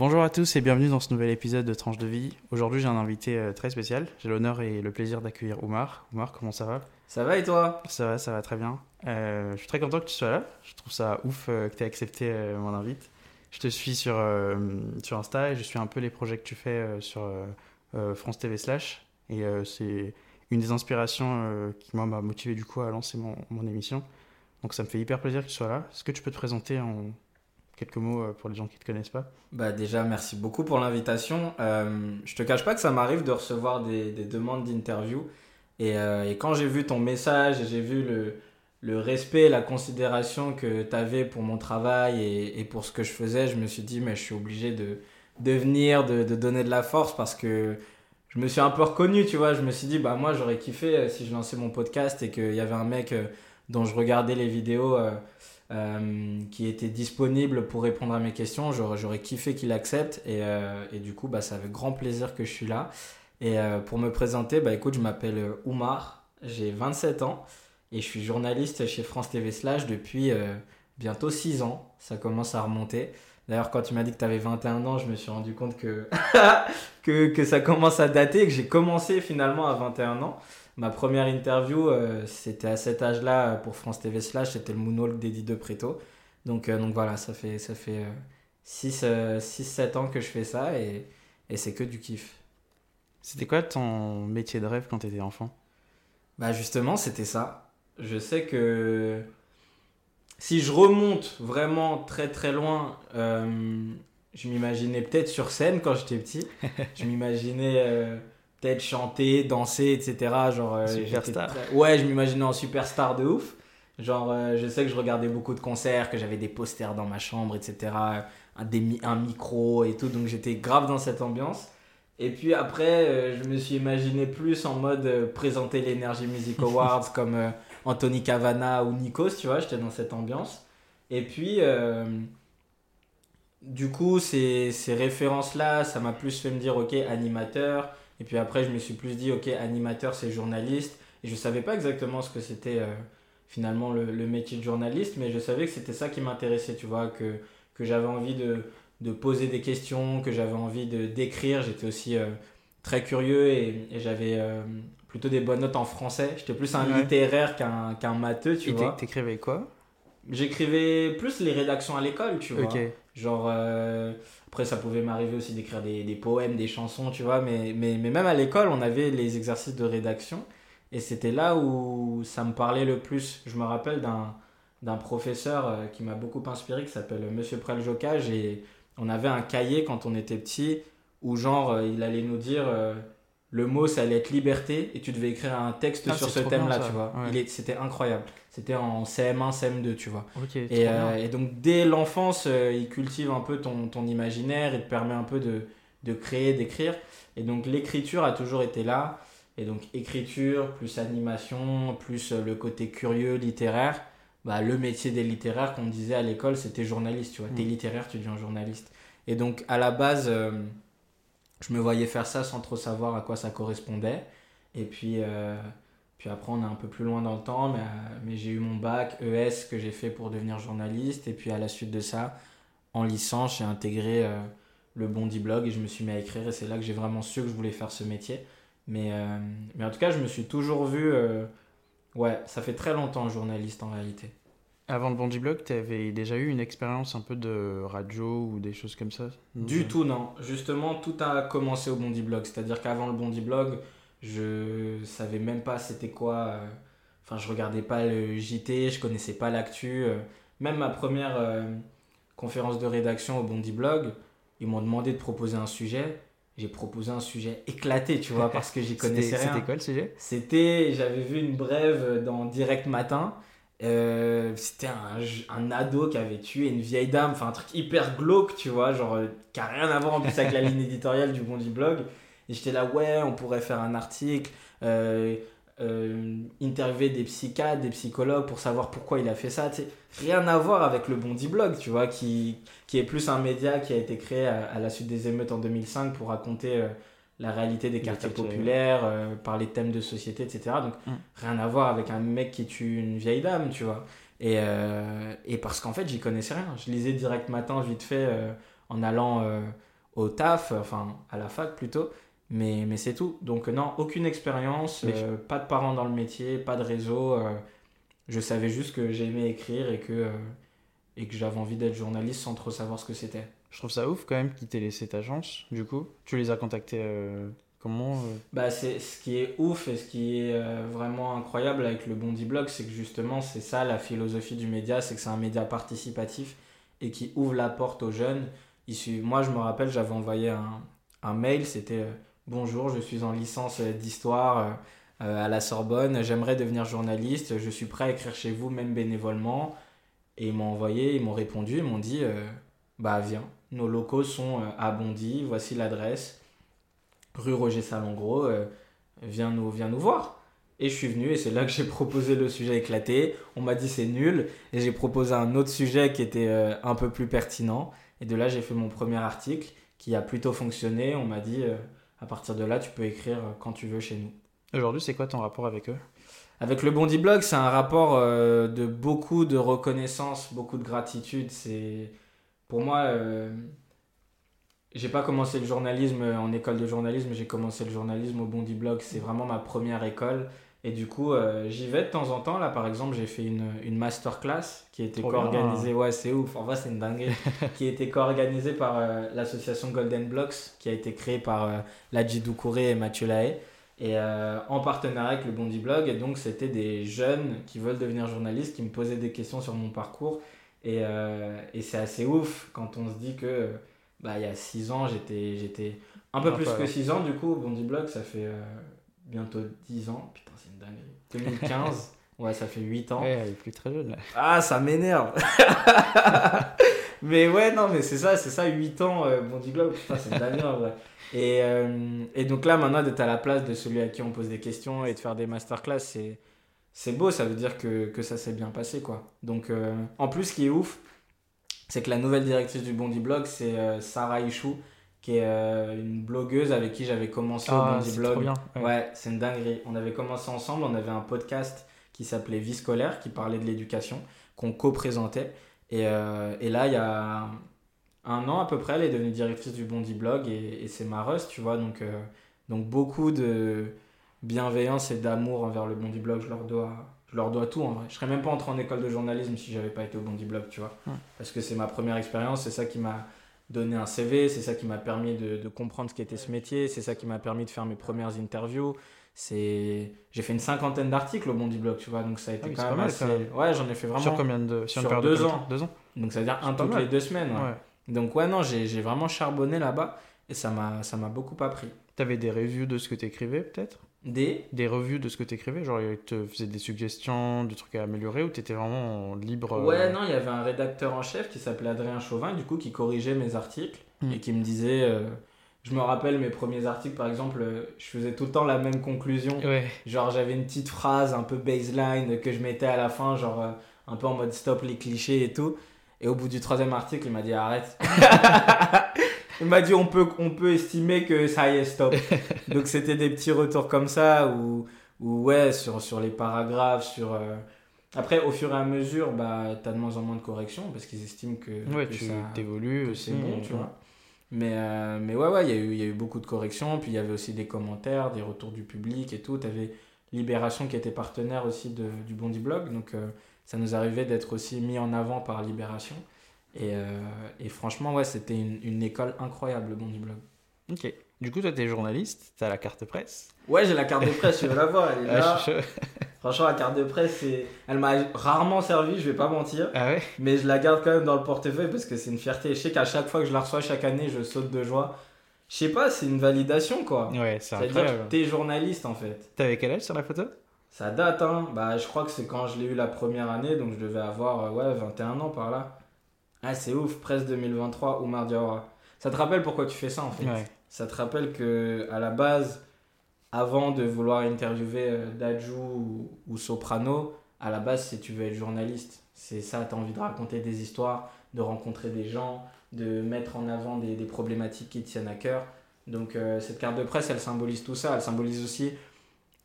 Bonjour à tous et bienvenue dans ce nouvel épisode de Tranche de vie. Aujourd'hui, j'ai un invité euh, très spécial. J'ai l'honneur et le plaisir d'accueillir Oumar. Oumar, comment ça va? Ça va et toi? Ça va, ça va très bien. Euh, je suis très content que tu sois là. Je trouve ça ouf euh, que tu aies accepté euh, mon invite. Je te suis sur, sur Insta et je suis un peu les projets que tu fais sur France TV Slash. Et c'est une des inspirations qui moi m'a motivé du coup à lancer mon, mon émission. Donc ça me fait hyper plaisir que tu sois là. Est-ce que tu peux te présenter en quelques mots euh, pour les gens qui ne te connaissent pas Bah déjà merci beaucoup pour l'invitation. Euh, je te cache pas que ça m'arrive de recevoir des, des demandes d'interview et, euh, et quand j'ai vu ton message et j'ai vu le, le respect, la considération que tu avais pour mon travail et, pour ce que je faisais, je me suis dit mais je suis obligé de, venir, de, donner de la force parce que je me suis un peu reconnu, tu vois. Je me suis dit bah moi j'aurais kiffé euh, si je lançais mon podcast et qu'il y avait un mec dont je regardais les vidéos. Euh, qui était disponible pour répondre à mes questions. J'aurais, kiffé qu'il accepte et, euh, et du coup, bah, c'est avec grand plaisir que je suis là. Et euh, pour me présenter, bah, écoute, je m'appelle Oumar, j'ai 27 ans et je suis journaliste chez France TV Slash depuis bientôt 6 ans. Ça commence à remonter. D'ailleurs, quand tu m'as dit que tu avais 21 ans, je me suis rendu compte que, que, que ça commence à dater et que j'ai commencé finalement à 21 ans. Ma première interview, euh, c'était à cet âge-là euh, pour France TV Slash, c'était le Moonwalk d'Eddie De Preto. Donc, euh, donc voilà, ça fait, ça fait 6-7 ans que je fais ça et, et c'est que du kiff. C'était quoi ton métier de rêve quand tu étais enfant? Bah justement, c'était ça. Je sais que si je remonte vraiment très très loin, euh, je m'imaginais peut-être sur scène quand j'étais petit. je m'imaginais euh, peut-être chanter, danser, etc. Genre, euh, Superstar. très- Ouais, je m'imaginais en superstar de ouf. Genre, je sais que je regardais beaucoup de concerts, que j'avais des posters dans ma chambre, etc. Un, des un micro et tout, donc j'étais grave dans cette ambiance. Et puis après, je me suis imaginé plus en mode présenter l'Energy Music Awards comme Anthony Cavana ou Nikos, tu vois, j'étais dans cette ambiance. Et puis, euh, du coup, ces, ces références-là, ça m'a plus fait me dire, ok, animateur. Et puis après, je me suis plus dit, ok, animateur, c'est journaliste. Et je savais pas exactement ce que c'était euh, finalement le, métier de journaliste, mais je savais que c'était ça qui m'intéressait, tu vois, que, j'avais envie de, poser des questions, que j'avais envie de d'écrire. J'étais aussi euh, très curieux et, j'avais plutôt des bonnes notes en français. J'étais plus un Ouais. littéraire qu'un qu'un matheux, tu Et vois. t'é- t'écrivais quoi? J'écrivais plus les rédactions à l'école, tu vois. Ok. Genre, euh, après, ça pouvait m'arriver aussi d'écrire des, des poèmes, des chansons, tu vois. Mais, mais, mais même à l'école, on avait les exercices de rédaction. Et c'était là où ça me parlait le plus. Je me rappelle d'un, professeur euh, qui m'a beaucoup inspiré, qui s'appelle Monsieur Preljocage. Et on avait un cahier quand on était petit où, genre, euh, il allait nous dire euh, le mot, ça allait être liberté. Et tu devais écrire un texte Ah, sur ce bien, thème-là, ça. tu vois. Ouais. C'était incroyable. C'était en CM1, CM2, tu vois. Et, euh, et donc dès l'enfance, euh, il cultive un peu ton, ton imaginaire, il te permet un peu de, de créer, d'écrire. Et donc l'écriture a toujours été là. Et donc écriture, plus animation, plus euh, le côté curieux, littéraire. Bah, le métier des littéraires, qu'on disait à l'école, c'était journaliste. Tu vois, t'es Mm. littéraire, tu deviens journaliste. Et donc à la base, euh, je me voyais faire ça sans trop savoir à quoi ça correspondait. Et puis, euh, puis après, on est un peu plus loin dans le temps, mais, euh, j'ai eu mon bac ES que j'ai fait pour devenir journaliste. Et puis à la suite de ça, en licence, j'ai intégré euh, le Bondi Blog et je me suis mis à écrire. Et c'est là que j'ai vraiment su que je voulais faire ce métier. Mais, mais en tout cas, je me suis toujours vu. ouais, ça fait très longtemps journaliste en réalité. Avant le Bondi Blog, t'avais déjà eu une expérience un peu de radio ou des choses comme ça Du tout, non. Justement, tout a commencé au Bondi Blog. C'est-à-dire qu'avant le Bondi Blog, je savais même pas c'était quoi. euh, Enfin, je regardais pas le JT, je connaissais pas l'actu. euh. Même ma première euh, conférence de rédaction au Bondi Blog, ils m'ont demandé de proposer un sujet. J'ai proposé un sujet éclaté, tu vois, parce que j'y connaissais rien. c'était quoi le sujet? C'était, j'avais vu une brève dans Direct Matin. Euh, c'était un, un ado qui avait tué une vieille dame, enfin un truc hyper glauque, tu vois, genre euh, qui a rien à voir en plus avec la ligne éditoriale du Bondi Blog. Et j'étais là, ouais, on pourrait faire un article, euh, interviewer des psychiatres, des psychologues pour savoir pourquoi il a fait ça. tu. Rien à voir avec le Bondi Blog, tu vois, qui, qui est plus un média qui a été créé à, la suite des émeutes en 2005 pour raconter la réalité des Les quartiers populaires, euh, parler de thèmes de société, etc. Donc Mm. rien à voir avec un mec qui tue une vieille dame, tu vois. Et, euh, et parce qu'en fait, j'y connaissais rien. Je lisais direct matin, vite fait, euh, en allant au taf, enfin à la fac plutôt. Mais, mais c'est tout. Donc non, aucune expérience, Mais- pas de parents dans le métier, pas de réseau. je savais juste que j'aimais écrire et que, et que j'avais envie d'être journaliste sans trop savoir ce que c'était. Je trouve ça ouf quand même qu'ils t'aient laissé ta agence, du coup. Tu les as contactés euh, comment euh Bah, c'est ce qui est ouf et ce qui est euh, vraiment incroyable avec le Bondi Blog, c'est que justement, c'est ça la philosophie du média, c'est que c'est un média participatif et qui ouvre la porte aux jeunes. Moi, je me rappelle, j'avais envoyé un, un mail, c'était Bonjour, je suis en licence d'histoire à la Sorbonne, j'aimerais devenir journaliste, je suis prêt à écrire chez vous, même bénévolement. Et ils m'ont envoyé, ils m'ont répondu, ils m'ont dit Bah, viens, nos locaux sont euh, à Bondy, voici l'adresse rue Roger Salengro, euh, viens, nous, viens nous voir. Et je suis venu et c'est là que j'ai proposé le sujet éclaté. On m'a dit c'est nul et j'ai proposé un autre sujet qui était euh, un peu plus pertinent. Et de là, j'ai fait mon premier article qui a plutôt fonctionné. On m'a dit à partir de là, tu peux écrire quand tu veux chez nous. Aujourd'hui, c'est quoi ton rapport avec eux? Avec le Bondi Blog, c'est un rapport de beaucoup de reconnaissance, beaucoup de gratitude. C'est pour moi, euh, j'ai pas commencé le journalisme en école de journalisme, j'ai commencé le journalisme au Bondi Blog. C'est vraiment ma première école. Et du coup, euh, j'y vais de temps en temps. Là, par exemple, j'ai fait une, une masterclass qui était co-organisée. Ouais, c'est ouf. En vrai, c'est une dinguerie. qui a été co-organisée par euh, l'association Golden Blocks, qui a été créée par euh, Ladji Doucouré et Mathieu Lahaye et euh, en partenariat avec le Bondi Blog. Et donc, c'était des jeunes qui veulent devenir journalistes qui me posaient des questions sur mon parcours. Et, euh, et c'est assez ouf quand on se dit que bah, il y a 6 ans, j'étais, j'étais un peu Ah, plus que alors. 6 ans. Du coup, Bondi Blog, ça fait euh, bientôt 10 ans. Putain, c'est une dinguerie. 2015. Ouais, ça fait 8 ans. Ouais, elle est plus très jeune là. Ah, ça m'énerve. mais ouais, non, mais c'est ça, c'est ça, 8 ans, euh, Bondi Blog, putain, c'est dingue en vrai. Et, euh, et donc là, maintenant, d'être à la place de celui à qui on pose des questions et de faire des masterclass, c'est, c'est beau, ça veut dire que, que ça s'est bien passé, quoi. Donc, euh, en plus, ce qui est ouf, c'est que la nouvelle directrice du Bondi Blog, c'est euh, Sarah Ichou, qui est euh, une blogueuse avec qui j'avais commencé au Ah, Bondi c'est Blog. trop bien. Ouais. Ouais, c'est une dinguerie. On avait commencé ensemble, on avait un podcast qui s'appelait Vie scolaire, qui parlait de l'éducation, qu'on co-présentait. Et, et là, il y a un an à peu près, elle est devenue directrice du Bondi Blog et, et c'est ma rust, tu vois. Donc, donc beaucoup de bienveillance et d'amour envers le Bondi Blog, je leur dois. Je leur dois tout en vrai. Je serais même pas entré en école de journalisme si j'avais pas été au Bondi Blog, tu vois. Ouais. Parce que c'est ma première expérience, c'est ça qui m'a donné un CV, c'est ça qui m'a permis de, de comprendre ce qu'était ce métier, c'est ça qui m'a permis de faire mes premières interviews. C'est, j'ai fait une cinquantaine d'articles au Bondi Blog, tu vois, donc ça a été Ah oui, quand même pas mal, assez. Ouais, j'en ai fait vraiment. Sur combien de sur, Sur deux de ans. temps Deux ans? Donc ça veut dire un pas toutes les deux semaines. ouais. Ouais. Donc ouais, non, j'ai vraiment charbonné là-bas et ça m'a ça m'a beaucoup appris. T'avais des reviews de ce que t'écrivais peut-être? Des Des revues de ce que t'écrivais Genre, ils te faisaient des suggestions, des trucs à améliorer ou t'étais vraiment libre euh, Ouais, non, il y avait un rédacteur en chef qui s'appelait Adrien Chauvin, du coup, qui corrigeait mes articles Mm. et qui me disait. euh, je me rappelle mes premiers articles, par exemple, euh, je faisais tout le temps la même conclusion. Ouais. Genre, j'avais une petite phrase un peu baseline que je mettais à la fin, genre un peu en mode stop les clichés et tout. Et au bout du troisième article, il m'a dit arrête. il m'a dit on peut, on peut estimer que ça y est, stop. Donc, c'était des petits retours comme ça ou ou ouais, sur, sur les paragraphes, sur. euh, Après, au fur et à mesure, bah, t'as de moins en moins de corrections parce qu'ils estiment que, Ouais, que tu ça- t'évolues que aussi. c'est bon, tu vois. Mais, euh, mais ouais, ouais, il y, a eu- y a eu beaucoup de corrections. Puis il y avait aussi des commentaires, des retours du public et tout. Tu avais Libération qui était partenaire aussi de, du Bondi Blog. Donc euh, ça nous arrivait d'être aussi mis en avant par Libération. Et, euh, et franchement, ouais, c'était une, une école incroyable, le Bondi Blog. Ok. Du coup, toi, t'es journaliste, t'as la carte presse. Ouais, j'ai la carte de presse, tu veux la voir, elle est Ah, là. je. Franchement, la carte de presse, elle m'a rarement servi, je vais pas mentir. Ah ouais? Mais je la garde quand même dans le portefeuille parce que c'est une fierté. Je sais qu'à chaque fois que je la reçois chaque année, je saute de joie. Je sais pas, c'est une validation quoi. Ouais, c'est C'est-à-dire que incroyable. t'es journaliste en fait. T'avais quel âge sur la photo? Ça date, hein. Bah, je crois que c'est quand je l'ai eu la première année, donc je devais avoir euh, ouais, 21 ans par là. Ah, c'est ouf, presque 2023, Oumar Diawara. Ça te rappelle pourquoi tu fais ça en fait Ouais. Ça te rappelle que à la base, avant de vouloir interviewer euh, Dajou ou, ou Soprano, à la base, c'est tu veux être journaliste. C'est ça, tu as envie de raconter des histoires, de rencontrer des gens, de mettre en avant des, des problématiques qui te tiennent à cœur. Donc euh, cette carte de presse, elle symbolise tout ça. Elle symbolise aussi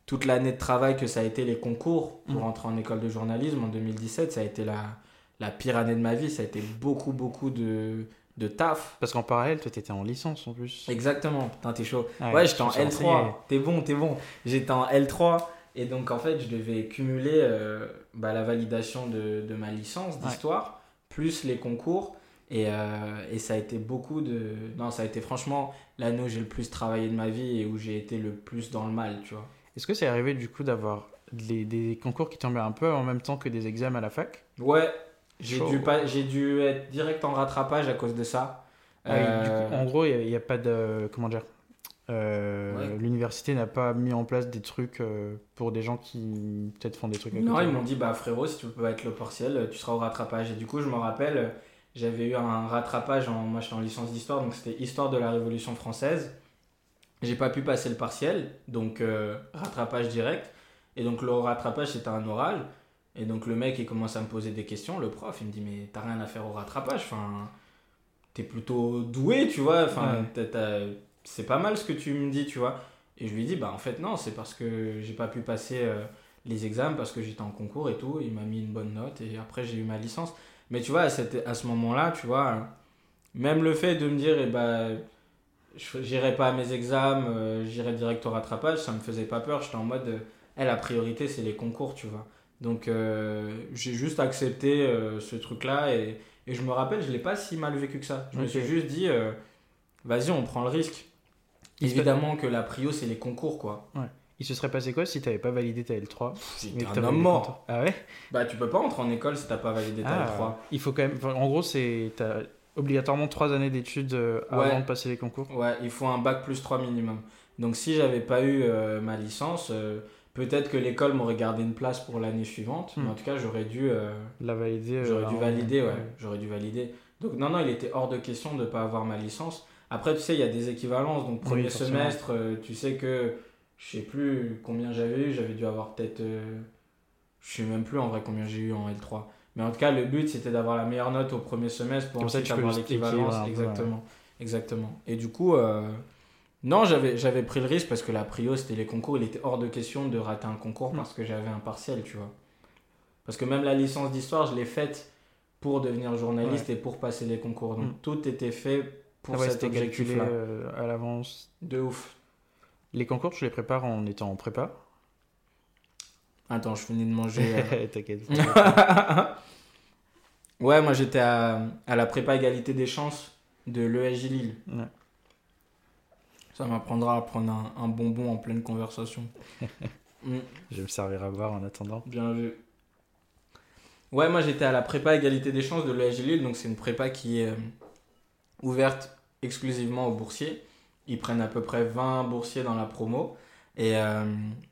toute l'année de travail que ça a été les concours pour Mhm. entrer en école de journalisme en 2017. Ça a été la, la pire année de ma vie. Ça a été beaucoup, beaucoup de, de taf. Parce qu'en parallèle, toi, t'étais en licence en plus. Exactement, putain, t'es chaud. Ouais, Ouais, j'étais en je me suis L3. renseigné. T'es bon, t'es bon. J'étais en L3. Et donc, en fait, je devais cumuler euh, bah, la validation de, de ma licence d'histoire, plus les concours. Et, euh, et ça a été beaucoup de. Non, ça a été franchement l'année où j'ai le plus travaillé de ma vie et où j'ai été le plus dans le mal, tu vois. Est-ce que c'est arrivé du coup d'avoir des, des concours qui tombaient un peu en même temps que des examens à la fac? Ouais, j'ai dû, pas, j'ai dû être direct en rattrapage à cause de ça. Ah Euh, coup, En gros, il n'y a, pas de. Comment dire euh, Ouais. L'université n'a pas mis en place des trucs euh, pour des gens qui peut-être font des trucs à Non, ils m'ont dit, bah frérot, si tu peux pas être le partiel, tu seras au rattrapage. Et du coup, je me rappelle, j'avais eu un rattrapage, en, moi j'étais en licence d'histoire, donc c'était Histoire de la Révolution française. J'ai pas pu passer le partiel, donc euh, rattrapage direct. Et donc le rattrapage, c'était un oral. Et donc le mec, il commence à me poser des questions, le prof, il me dit, mais t'as rien à faire au rattrapage, enfin, t'es plutôt doué, tu vois, enfin, Ouais. c'est pas mal ce que tu me dis, tu vois. Et je lui dis, bah en fait, non, c'est parce que j'ai pas pu passer euh, les examens, parce que j'étais en concours et tout. Il m'a mis une bonne note et après, j'ai eu ma licence. Mais tu vois, à, cette- à ce moment-là, tu vois, même le fait de me dire, eh je- j'irai pas à mes examens, euh, j'irai direct au rattrapage, ça me faisait pas peur. J'étais en mode, eh, la priorité, c'est les concours, tu vois. Donc, euh, j'ai juste accepté euh, ce truc-là et, et je me rappelle, je l'ai pas si mal vécu que ça. Je me suis juste dit, euh, vas-y, on prend le risque. Évidemment que la prio, c'est les concours, quoi. Il se serait passé quoi si t'avais pas validé ta L3 J'étais mais que un homme mort. Ah ouais? Bah, tu peux pas entrer en école si t'as pas validé ta Ah, L3. Il faut quand même. En gros, c'est t'as obligatoirement trois années d'études Ouais. avant de passer les concours. Ouais, il faut un bac plus 3 minimum. Donc si j'avais pas eu euh, ma licence, euh, peut-être que l'école m'aurait gardé une place pour l'année suivante. Hmm. Mais en tout cas, j'aurais dû, euh, La valider. euh, j'aurais dû valider, ouais. J'aurais dû valider. Donc non, non, il était hors de question de pas avoir ma licence. Après, tu sais, il y a des équivalences. Donc premier semestre, euh, tu sais que je sais plus combien j'avais eu. J'avais dû avoir peut-être... euh, je sais même plus en vrai combien j'ai eu en L3. Mais en tout cas, le but, c'était d'avoir la meilleure note au premier semestre pour Comme ensuite avoir l'équivalence. Exactement. Exactement. Et du coup, non, j'avais, j'avais pris le risque parce que la prio, c'était les concours. Il était hors de question de rater un concours Mm. parce que j'avais un partiel, tu vois. Parce que même la licence d'histoire, je l'ai faite pour devenir journaliste et pour passer les concours. Donc Mm. tout était fait pour Ah ouais, cet objectif-là. euh, à l'avance. De ouf. Les concours, tu les prépares en étant en prépa? Attends, je finis de manger. euh, T'inquiète. ouais, moi j'étais à, à la prépa égalité des chances de l'ESJ Lille. Ouais. Ça m'apprendra à prendre un, un bonbon en pleine conversation. Mm. Je vais me servir à boire en attendant. Bien vu. Ouais, moi j'étais à la prépa égalité des chances de l'ESG Lille, donc c'est une prépa qui est euh, ouverte exclusivement aux boursiers. Ils prennent à peu près 20 boursiers dans la promo. Et, euh,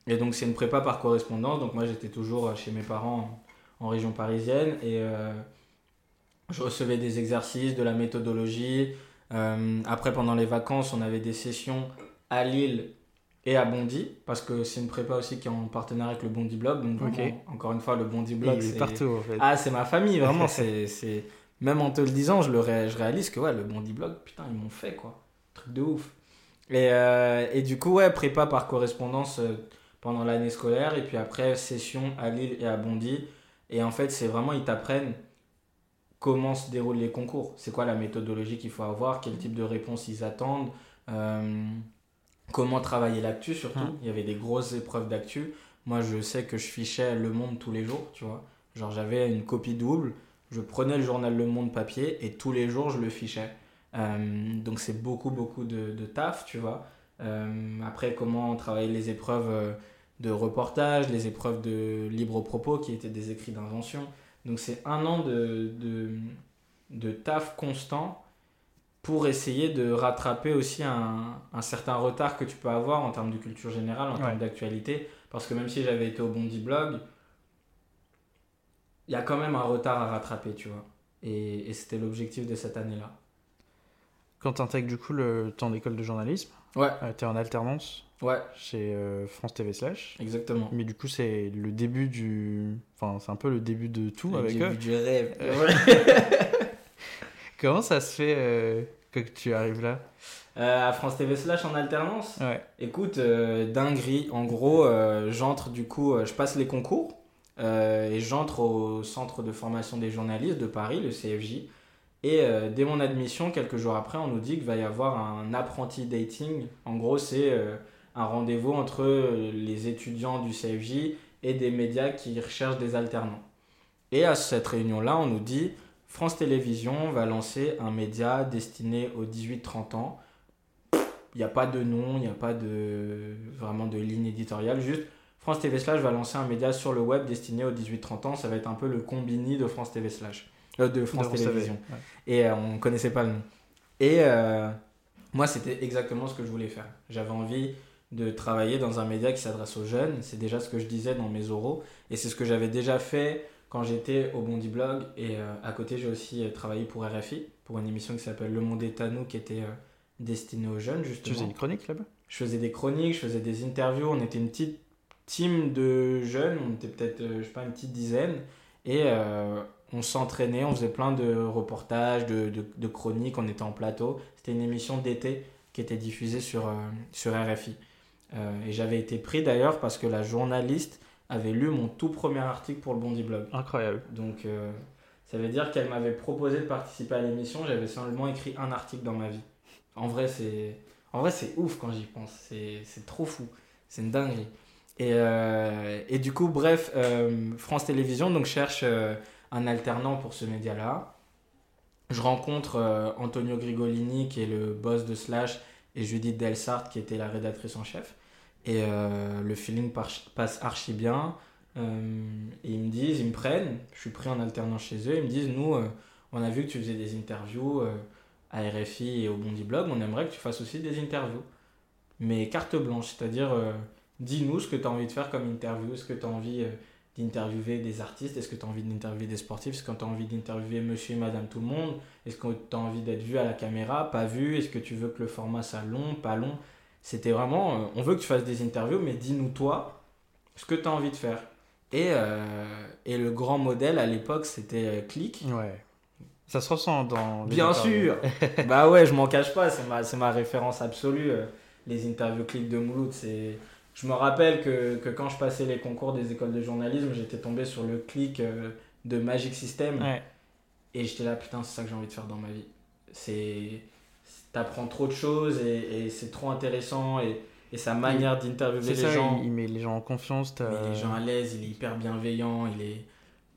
et donc c'est une prépa par correspondance, donc moi j'étais toujours chez mes parents en, en région parisienne et euh, je recevais des exercices, de la méthodologie. Euh, après, pendant les vacances, on avait des sessions à Lille et à Bondy, parce que c'est une prépa aussi qui est en partenariat avec le Bondy Blog. Donc, vraiment, encore une fois, le Bondy Blog, est c'est partout en fait. ah, c'est ma famille, vraiment. c'est, c'est... Même en te le disant, je, le ré- je réalise que ouais, le Bondy Blog, putain, ils m'ont fait quoi. Truc de ouf. Et, euh, et du coup, ouais, prépa par correspondance euh, pendant l'année scolaire, et puis après, session à Lille et à Bondy. Et en fait, c'est vraiment, ils t'apprennent comment se déroulent les concours. C'est quoi la méthodologie qu'il faut avoir, quel type de réponse ils attendent, euh, comment travailler l'actu surtout? Hmm. Il y avait des grosses épreuves d'actu. Moi, je sais que je fichais Le Monde tous les jours, tu vois. Genre, j'avais une copie double, je prenais le journal Le Monde papier et tous les jours, je le fichais. Euh, donc, c'est beaucoup, beaucoup de, de taf, tu vois. Euh, après, comment travailler les épreuves de reportage, les épreuves de libre propos qui étaient des écrits d'invention. Donc, c'est un an de, de, de taf constant pour essayer de rattraper aussi un, un certain retard que tu peux avoir en termes de culture générale, en Ouais. termes d'actualité. Parce que même si j'avais été au Bondi Blog, il y a quand même un retard à rattraper, tu vois. Et, et c'était l'objectif de cette année-là. Quand tu intègres du coup le temps d'école de journalisme, Ouais, tu es en alternance ouais, chez euh, France TV Slash. exactement. Mais du coup, c'est le début du. Enfin, c'est un peu le début de tout Le avec début eux. du rêve. Comment ça se fait euh, que tu arrives là? Euh, à France TV Slash en alternance? Ouais. Écoute, euh, dinguerie. En gros, euh, j'entre du coup, euh, je passe les concours euh, et j'entre au centre de formation des journalistes de Paris, le CFJ. Et euh, dès mon admission, quelques jours après, on nous dit qu'il va y avoir un apprenti dating. En gros, c'est euh, un rendez-vous entre euh, les étudiants du CFJ et des médias qui recherchent des alternants. Et à cette réunion-là, on nous dit France Télévisions va lancer un média destiné aux 18-30 ans. Il n'y a pas de nom, il n'y a pas de vraiment de ligne éditoriale, juste France TV Slash va lancer un média sur le web destiné aux 18-30 ans. Ça va être un peu le combini de France TV Slash. Euh, de France De Télévisions. Ouais. Et euh, on connaissait pas le nom. Et euh, moi, c'était exactement ce que je voulais faire. J'avais envie de travailler dans un média qui s'adresse aux jeunes. C'est déjà ce que je disais dans mes oraux. Et c'est ce que j'avais déjà fait quand j'étais au Bondi Blog. Et euh, à côté, j'ai aussi euh, travaillé pour RFI, pour une émission qui s'appelle Le Monde est à nous, qui était euh, destinée aux jeunes, Tu justement. faisais une chronique là-bas? Je faisais des chroniques, je faisais des interviews. On était une petite team de jeunes, on était peut-être, je sais pas, une petite dizaine. Et on s'entraînait, on faisait plein de reportages, de, de- de chroniques, on était en plateau. C'était une émission d'été qui était diffusée sur, sur RFI. Euh, et j'avais été pris d'ailleurs parce que la journaliste avait lu mon tout premier article pour le Bondi Blog. Incroyable. Donc euh, ça veut dire qu'elle m'avait proposé de participer à l'émission, j'avais seulement écrit un article dans ma vie. En vrai, c'est en vrai, c'est ouf quand j'y pense, c'est trop fou, c'est une dinguerie. Et, euh, et du coup, bref, euh, France Télévisions donc cherche euh, un alternant pour ce média-là. Je rencontre Antonio Grigolini qui est le boss de Slash et Judith Delsart qui était la rédactrice en chef. Et euh, le feeling passe archi bien. Euh, et ils me disent, ils me prennent, je suis pris en alternance chez eux, ils me disent, nous, euh, on a vu que tu faisais des interviews euh, à RFI et au Bondi Blog, on aimerait que tu fasses aussi des interviews. Mais carte blanche, c'est-à-dire, euh, dis-nous ce que tu as envie de faire comme interview, est-ce que tu as envie euh, d'interviewer des artistes, est-ce que tu as envie d'interviewer des sportifs, est-ce que tu as envie d'interviewer monsieur et madame tout le monde, est-ce que tu as envie d'être vu à la caméra, pas vu, est-ce que tu veux que le format soit long, pas long? C'était vraiment, euh, on veut que tu fasses des interviews, mais dis-nous toi ce que tu as envie de faire. Et, euh, et le grand modèle à l'époque, c'était euh, Click. Ouais. Ça se ressent dans. les Bien interviews. sûr Bah ouais, je m'en cache pas, c'est ma, ma référence absolue. Les interviews Click de Mouloud, c'est... Je me rappelle que, que quand je passais les concours des écoles de journalisme, j'étais tombé sur le clic de Magic System. Ouais. Et j'étais là, putain, c'est ça que j'ai envie de faire dans ma vie. C'est. T'apprends trop de choses et, et c'est trop intéressant et, et sa manière d'interviewer les ça, gens. il, il met les gens en confiance. Il met les gens à l'aise, il est hyper bienveillant, il est,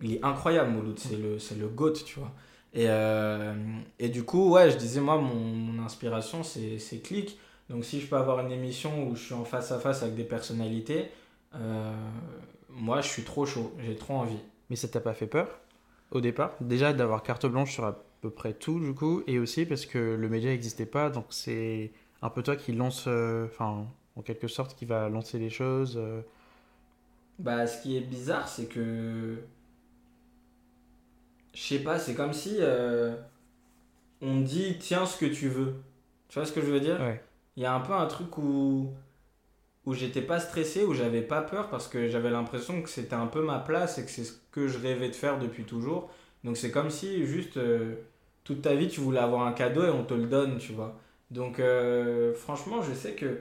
il est incroyable, Mouloud, c'est le, c'est le GOAT, tu vois. Et, euh, et du coup, ouais, je disais, moi, mon, mon inspiration, c'est c'est Click. Donc, si je peux avoir une émission où je suis en face à face avec des personnalités, euh, moi, je suis trop chaud, j'ai trop envie. Mais ça t'a pas fait peur au départ Déjà d'avoir carte blanche sur peu près tout du coup, et aussi parce que le média n'existait pas, donc c'est un peu toi qui lance, euh, enfin en quelque sorte qui va lancer les choses. euh. Bah, ce qui est bizarre, c'est que. Je sais pas, c'est comme si euh, on dit tiens ce que tu veux. Tu vois ce que je veux dire? Ouais. Il y a un peu un truc où, où j'étais pas stressé, où j'avais pas peur parce que j'avais l'impression que c'était un peu ma place et que c'est ce que je rêvais de faire depuis toujours. Donc c'est comme si juste euh, toute ta vie tu voulais avoir un cadeau et on te le donne, tu vois. Donc euh, franchement, je sais que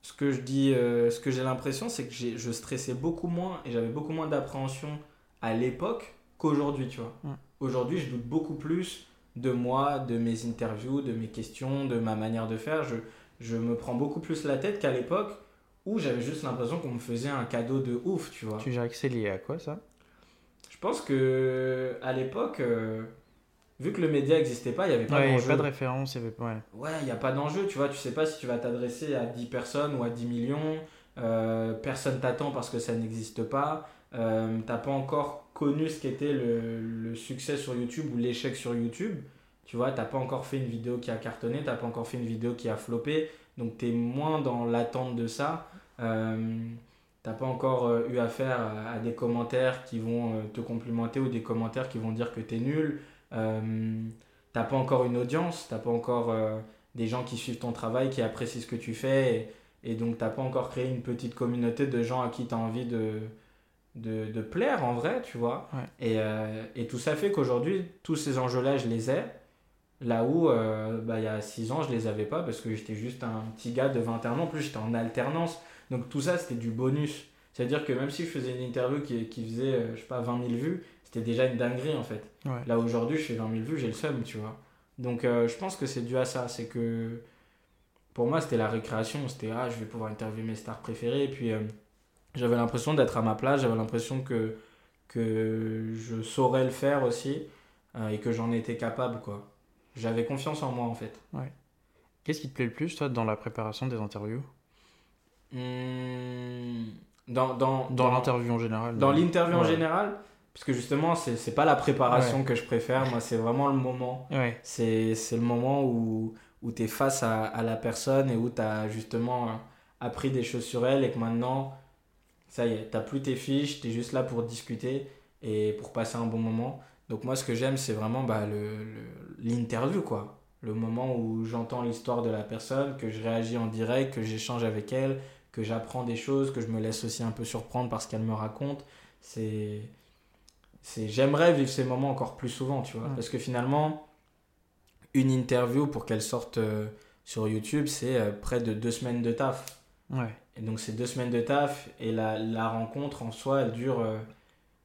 ce que je dis, euh, ce que j'ai l'impression, c'est que je stressais beaucoup moins et j'avais beaucoup moins d'appréhension à l'époque qu'aujourd'hui, tu vois. Mm. Aujourd'hui, je doute beaucoup plus de moi, de mes interviews, de mes questions, de ma manière de faire. Je, je me prends beaucoup plus la tête qu'à l'époque où j'avais juste l'impression qu'on me faisait un cadeau de ouf, tu vois. Tu dirais que c'est lié à quoi ça? Pense que à l'époque, euh, vu que le média n'existait pas, il n'y avait pas Ouais, il y avait d'enjeu. pas de référence, il y avait ouais. Ouais, il n'y a pas d'enjeu, tu vois, tu sais pas si tu vas t'adresser à 10 personnes ou à 10 millions, euh, personne t'attend parce que ça n'existe pas, euh, t'as pas encore connu ce qu'était le, le succès sur YouTube ou l'échec sur YouTube, tu vois, t'as pas encore fait une vidéo qui a cartonné, t'as pas encore fait une vidéo qui a floppé, donc t'es moins dans l'attente de ça, euh, t'as pas encore euh, eu affaire à, à des commentaires qui vont euh, te complimenter ou des commentaires qui vont dire que t'es nul, euh, t'as pas encore une audience, t'as pas encore euh, des gens qui suivent ton travail, qui apprécient ce que tu fais, et, et donc t'as pas encore créé une petite communauté de gens à qui tu as envie de, de, de plaire en vrai, tu vois. Ouais. Et, euh, et tout ça fait qu'aujourd'hui, tous ces enjeux-là, je les ai, là où bah, il y a 6 ans, je les avais pas parce que j'étais juste un petit gars de 21 ans, en plus j'étais en alternance, donc tout ça c'était du bonus. C'est-à-dire que même si je faisais une interview qui, qui faisait, euh, je sais pas, 20 000 vues, c'était déjà une dinguerie en fait. Ouais. Là aujourd'hui, je fais 20 000 vues, j'ai le seum, tu vois. Donc euh, je pense que c'est dû à ça. C'est que pour moi, c'était la récréation. C'était ah, je vais pouvoir interviewer mes stars préférées. Et puis euh, j'avais l'impression d'être à ma place. J'avais l'impression que, que je saurais le faire aussi euh, et que j'en étais capable, quoi. J'avais confiance en moi en fait. Qu'est-ce qui te plaît le plus, toi, dans la préparation des interviews? Hmm, dans dans, Dans l'interview en général Dans mais- l'interview en général, parce que justement, c'est pas la préparation que je préfère, moi, c'est vraiment le moment. Ouais, C'est le moment où, où tu es face à, à la personne et où tu as justement euh, appris des choses sur elle et que maintenant, ça y est, tu plus tes fiches, tu es juste là pour discuter et pour passer un bon moment. Donc moi, ce que j'aime, c'est vraiment bah, le- le- l'interview, quoi. Le moment où j'entends l'histoire de la personne, que je réagis en direct, que j'échange avec elle, que j'apprends des choses, que je me laisse aussi un peu surprendre par ce qu'elle me raconte. C'est... c'est J'aimerais vivre ces moments encore plus souvent, tu vois. Parce que finalement, une interview pour qu'elle sorte euh, sur YouTube, c'est euh, près de deux semaines de taf. ouais. Et donc c'est deux semaines de taf et la, la rencontre en soi, elle dure euh,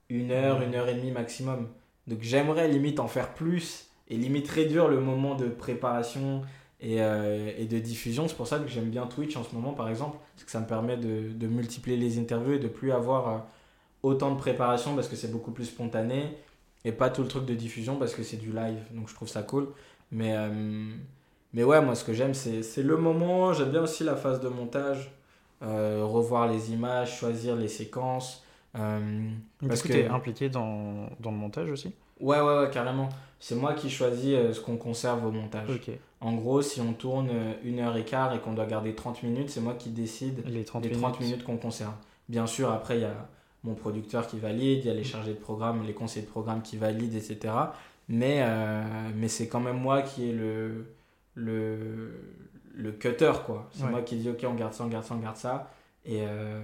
une heure, une heure et demie maximum. Donc j'aimerais limite en faire plus et limite réduire le moment de préparation et, euh, et de diffusion. C'est pour ça que j'aime bien Twitch en ce moment par exemple, parce que ça me permet de, de multiplier les interviews et de plus avoir euh, autant de préparation parce que c'est beaucoup plus spontané et pas tout le truc de diffusion parce que c'est du live. Donc je trouve ça cool. Mais, euh, mais ouais, moi ce que j'aime c'est le moment. J'aime bien aussi la phase de montage. Euh, revoir les images, choisir les séquences. Parce que tu es impliqué dans, dans le montage aussi? Ouais, ouais, ouais, carrément. C'est moi qui choisis euh, ce qu'on conserve au montage. Ok. En gros, si on tourne euh, une heure et quart et qu'on doit garder 30 minutes, c'est moi qui décide Les 30 les minutes. 30 minutes qu'on conserve. Bien sûr, après, il y a mon producteur qui valide, il y a les chargés de programme, les conseillers de programme qui valident, etc. Mais, euh, mais c'est quand même moi qui est le, le, le cutter, quoi. C'est Ouais. moi qui dis, ok, on garde ça, on garde ça, on garde ça. Et, euh,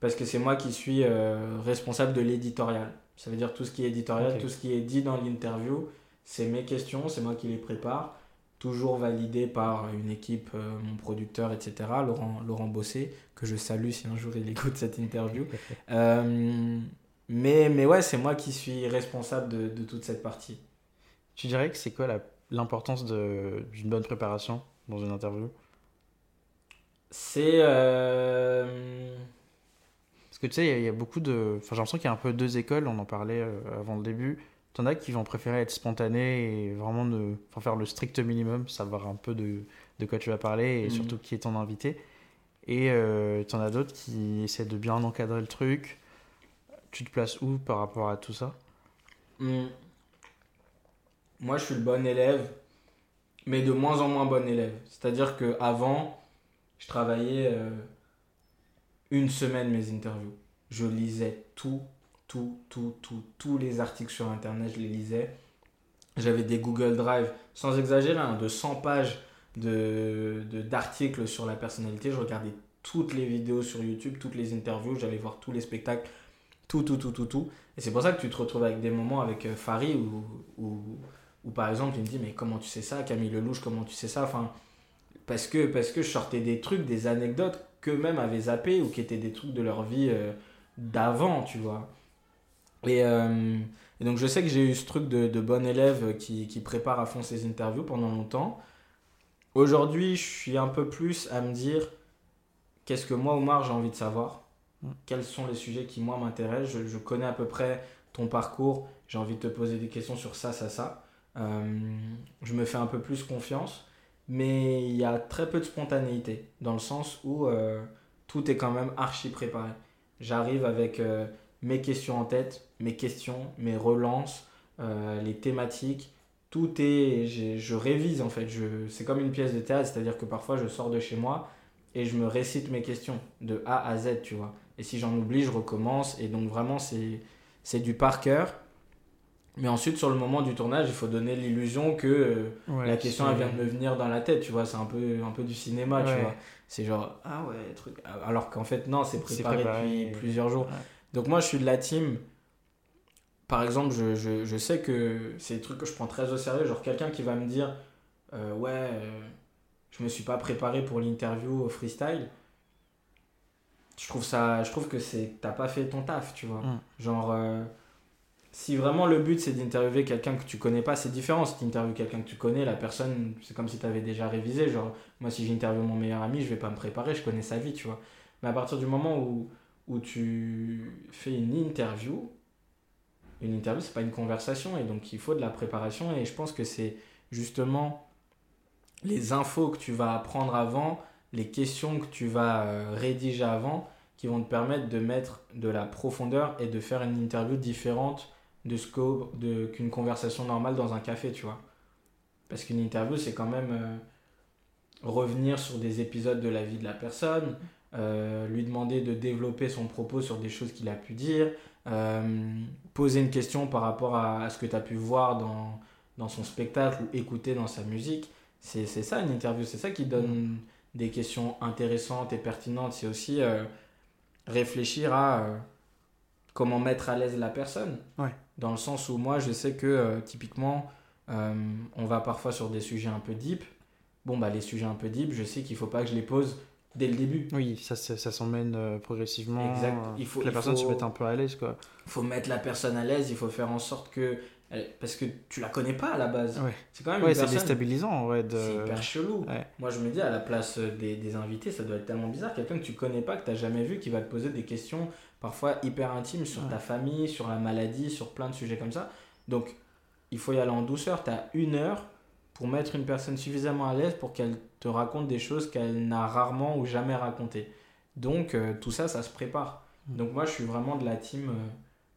parce que c'est moi qui suis euh, responsable de l'éditorial. Ça veut dire tout ce qui est éditorial, tout ce qui est dit dans l'interview, c'est mes questions, c'est moi qui les prépare toujours validé par une équipe, euh, mon producteur, etc., Laurent, Laurent Bossé, que je salue si un jour il écoute cette interview. Euh, mais, mais ouais, c'est moi qui suis responsable de, de toute cette partie. Tu dirais que c'est quoi l'importance d'une bonne préparation dans une interview? C'est... euh, Parce que tu sais, il y y, a beaucoup de. Enfin, j'ai l'impression qu'il y a un peu deux écoles, on en parlait avant le début. T'en as qui vont préférer être spontané et vraiment ne... faire le strict minimum, savoir un peu de, de quoi tu vas parler et Mhm. surtout qui est ton invité. Et euh, t'en as d'autres qui essaient de bien encadrer le truc. Tu te places où par rapport à tout ça? Hmm, Moi, je suis le bon élève, mais de moins en moins bon élève. C'est-à-dire que avant, je travaillais euh, une semaine mes interviews. Je lisais tout, tout, tout, tout, tous les articles sur Internet, je les lisais. J'avais des Google Drive, sans exagérer, hein, de 100 pages de, de- d'articles sur la personnalité. Je regardais toutes les vidéos sur YouTube, toutes les interviews, j'allais voir tous les spectacles, tout, tout, tout, tout, tout. Et c'est pour ça que tu te retrouves avec des moments avec euh, Farid où, par exemple, il me dit Mais comment tu sais ça Camille Lelouch, comment tu sais ça? Enfin, parce, que, parce que je sortais des trucs, des anecdotes qu'eux-mêmes avaient zappé ou qui étaient des trucs de leur vie euh, d'avant, tu vois. Et, euh, et donc, je sais que j'ai eu ce truc de, de bon élève qui, qui prépare à fond ses interviews pendant longtemps. Aujourd'hui, je suis un peu plus à me dire qu'est-ce que moi, Omar, j'ai envie de savoir? Mm. Quels sont les sujets qui, moi, m'intéressent? Je, je connais à peu près ton parcours. J'ai envie de te poser des questions sur ça, ça, ça. Euh, je me fais un peu plus confiance. Mais il y a très peu de spontanéité, dans le sens où euh, tout est quand même archi préparé. J'arrive avec mes questions en tête, mes questions, mes relances, euh, les thématiques. Tout est. Je révise en fait. C'est comme une pièce de théâtre, c'est-à-dire que parfois je sors de chez moi et je me récite mes questions de A à Z, tu vois. Et si j'en oublie, je recommence. Et donc vraiment, c'est, c'est du par cœur. Mais ensuite, sur le moment du tournage, il faut donner l'illusion que euh, Ouais, la question, elle vient de me venir dans la tête, tu vois. C'est un peu, un peu du cinéma, tu vois. C'est genre, ah ouais, truc. Alors qu'en fait, non, c'est préparé, préparé. depuis plusieurs jours. Ouais. Donc moi, je suis de la team. Par exemple, je, je, je sais que c'est des trucs que je prends très au sérieux. Genre, quelqu'un qui va me dire, euh, ouais, euh, je me suis pas préparé pour l'interview au freestyle. Je trouve ça, je trouve que c'est, t'as pas fait ton taf, tu vois. Mm. Genre, euh, si vraiment le but c'est d'interviewer quelqu'un que tu connais pas, c'est différent. Si tu interviews quelqu'un que tu connais, la personne, c'est comme si tu avais déjà révisé. Genre, moi, si j'interviewe mon meilleur ami, je vais pas me préparer, je connais sa vie, tu vois. Mais à partir du moment où, où tu fais une interview, une interview, c'est pas une conversation, et donc il faut de la préparation. Et je pense que c'est justement les infos que tu vas apprendre avant, les questions que tu vas euh, rédiger avant, qui vont te permettre de mettre de la profondeur et de faire une interview différente de ce qu'une conversation normale dans un café, tu vois. Parce qu'une interview, c'est quand même euh, revenir sur des épisodes de la vie de la personne, euh, lui demander de développer son propos sur des choses qu'il a pu dire, poser une question par rapport à, ce que tu as pu voir dans, dans son spectacle ou écouter dans sa musique. C'est, c'est ça une interview, c'est ça qui donne des questions intéressantes et pertinentes. C'est aussi réfléchir à comment mettre à l'aise la personne. Ouais. Dans le sens où moi, je sais que euh, typiquement, euh, on va parfois sur des sujets un peu deep. Bon, bah, les sujets un peu deep, je sais qu'il faut pas que je les pose dès le début. Oui, ça, ça s'emmène euh, progressivement. Exact. Il faut, que la personne se mette un peu à l'aise. Il faut mettre la personne à l'aise, il faut faire en sorte que parce que tu la connais pas à la base. Ouais. C'est quand même ouais, c'est déstabilisant. Ouais, de... C'est hyper chelou. Moi, je me dis, à la place des, des, invités, ça doit être tellement bizarre. Quelqu'un que tu connais pas, que tu n'as jamais vu, qui va te poser des questions parfois hyper intimes sur ta famille, sur la maladie, sur plein de sujets comme ça. Donc, il faut y aller en douceur. Tu as une heure pour mettre une personne suffisamment à l'aise pour qu'elle te raconte des choses qu'elle n'a rarement ou jamais racontées. Donc, euh, tout ça, ça se prépare. Mm. Donc, moi, je suis vraiment de la team euh,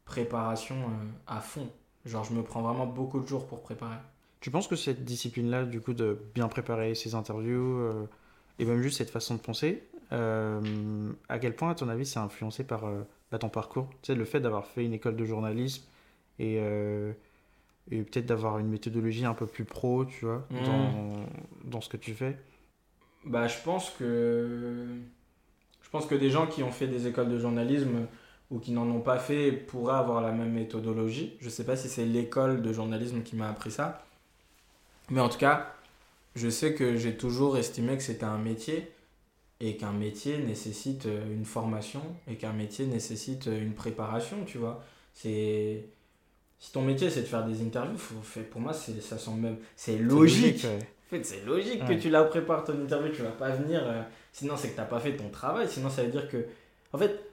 préparation euh, à fond. Genre, je me prends vraiment beaucoup de jours pour préparer. Tu penses que cette discipline-là, du coup, de bien préparer ses interviews, et même juste cette façon de penser, à quel point, à ton avis, c'est influencé par bah, ton parcours? Tu sais, le fait d'avoir fait une école de journalisme et, et peut-être d'avoir une méthodologie un peu plus pro, tu vois, mmh. dans, dans ce que tu fais Bah, je pense que. Je pense que des gens qui ont fait des écoles de journalisme ou qui n'en ont pas fait pourraient avoir la même méthodologie. Je ne sais pas si c'est l'école de journalisme qui m'a appris ça. Mais en tout cas, je sais que j'ai toujours estimé que c'était un métier et qu'un métier nécessite euh, une formation et qu'un métier nécessite euh, une préparation, tu vois. C'est si ton métier c'est de faire des interviews, faut, pour moi c'est ça semble même c'est logique. Fait, c'est logique que tu la prépares ton interview, tu vas pas venir euh, sinon c'est que tu n'as pas fait ton travail, sinon ça veut dire que en fait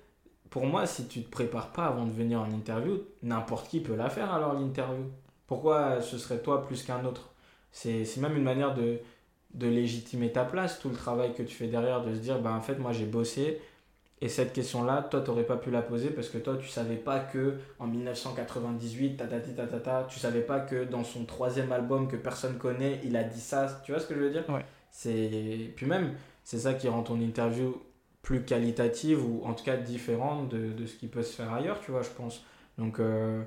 pour moi, si tu ne te prépares pas avant de venir en interview, n'importe qui peut la faire alors l'interview. Pourquoi ce serait toi plus qu'un autre? C'est même une manière de, de légitimer ta place, tout le travail que tu fais derrière, de se dire, bah, en fait, moi j'ai bossé, et cette question-là, toi, tu n'aurais pas pu la poser parce que toi, tu savais pas que en 1998, ta, ta, ta, ta, ta, tu savais pas que dans son troisième album que personne connaît, il a dit ça. Tu vois ce que je veux dire? Ouais. C'est Puis même, c'est ça qui rend ton interview plus qualitative ou en tout cas différente de, de, ce qui peut se faire ailleurs, tu vois, je pense. Donc euh,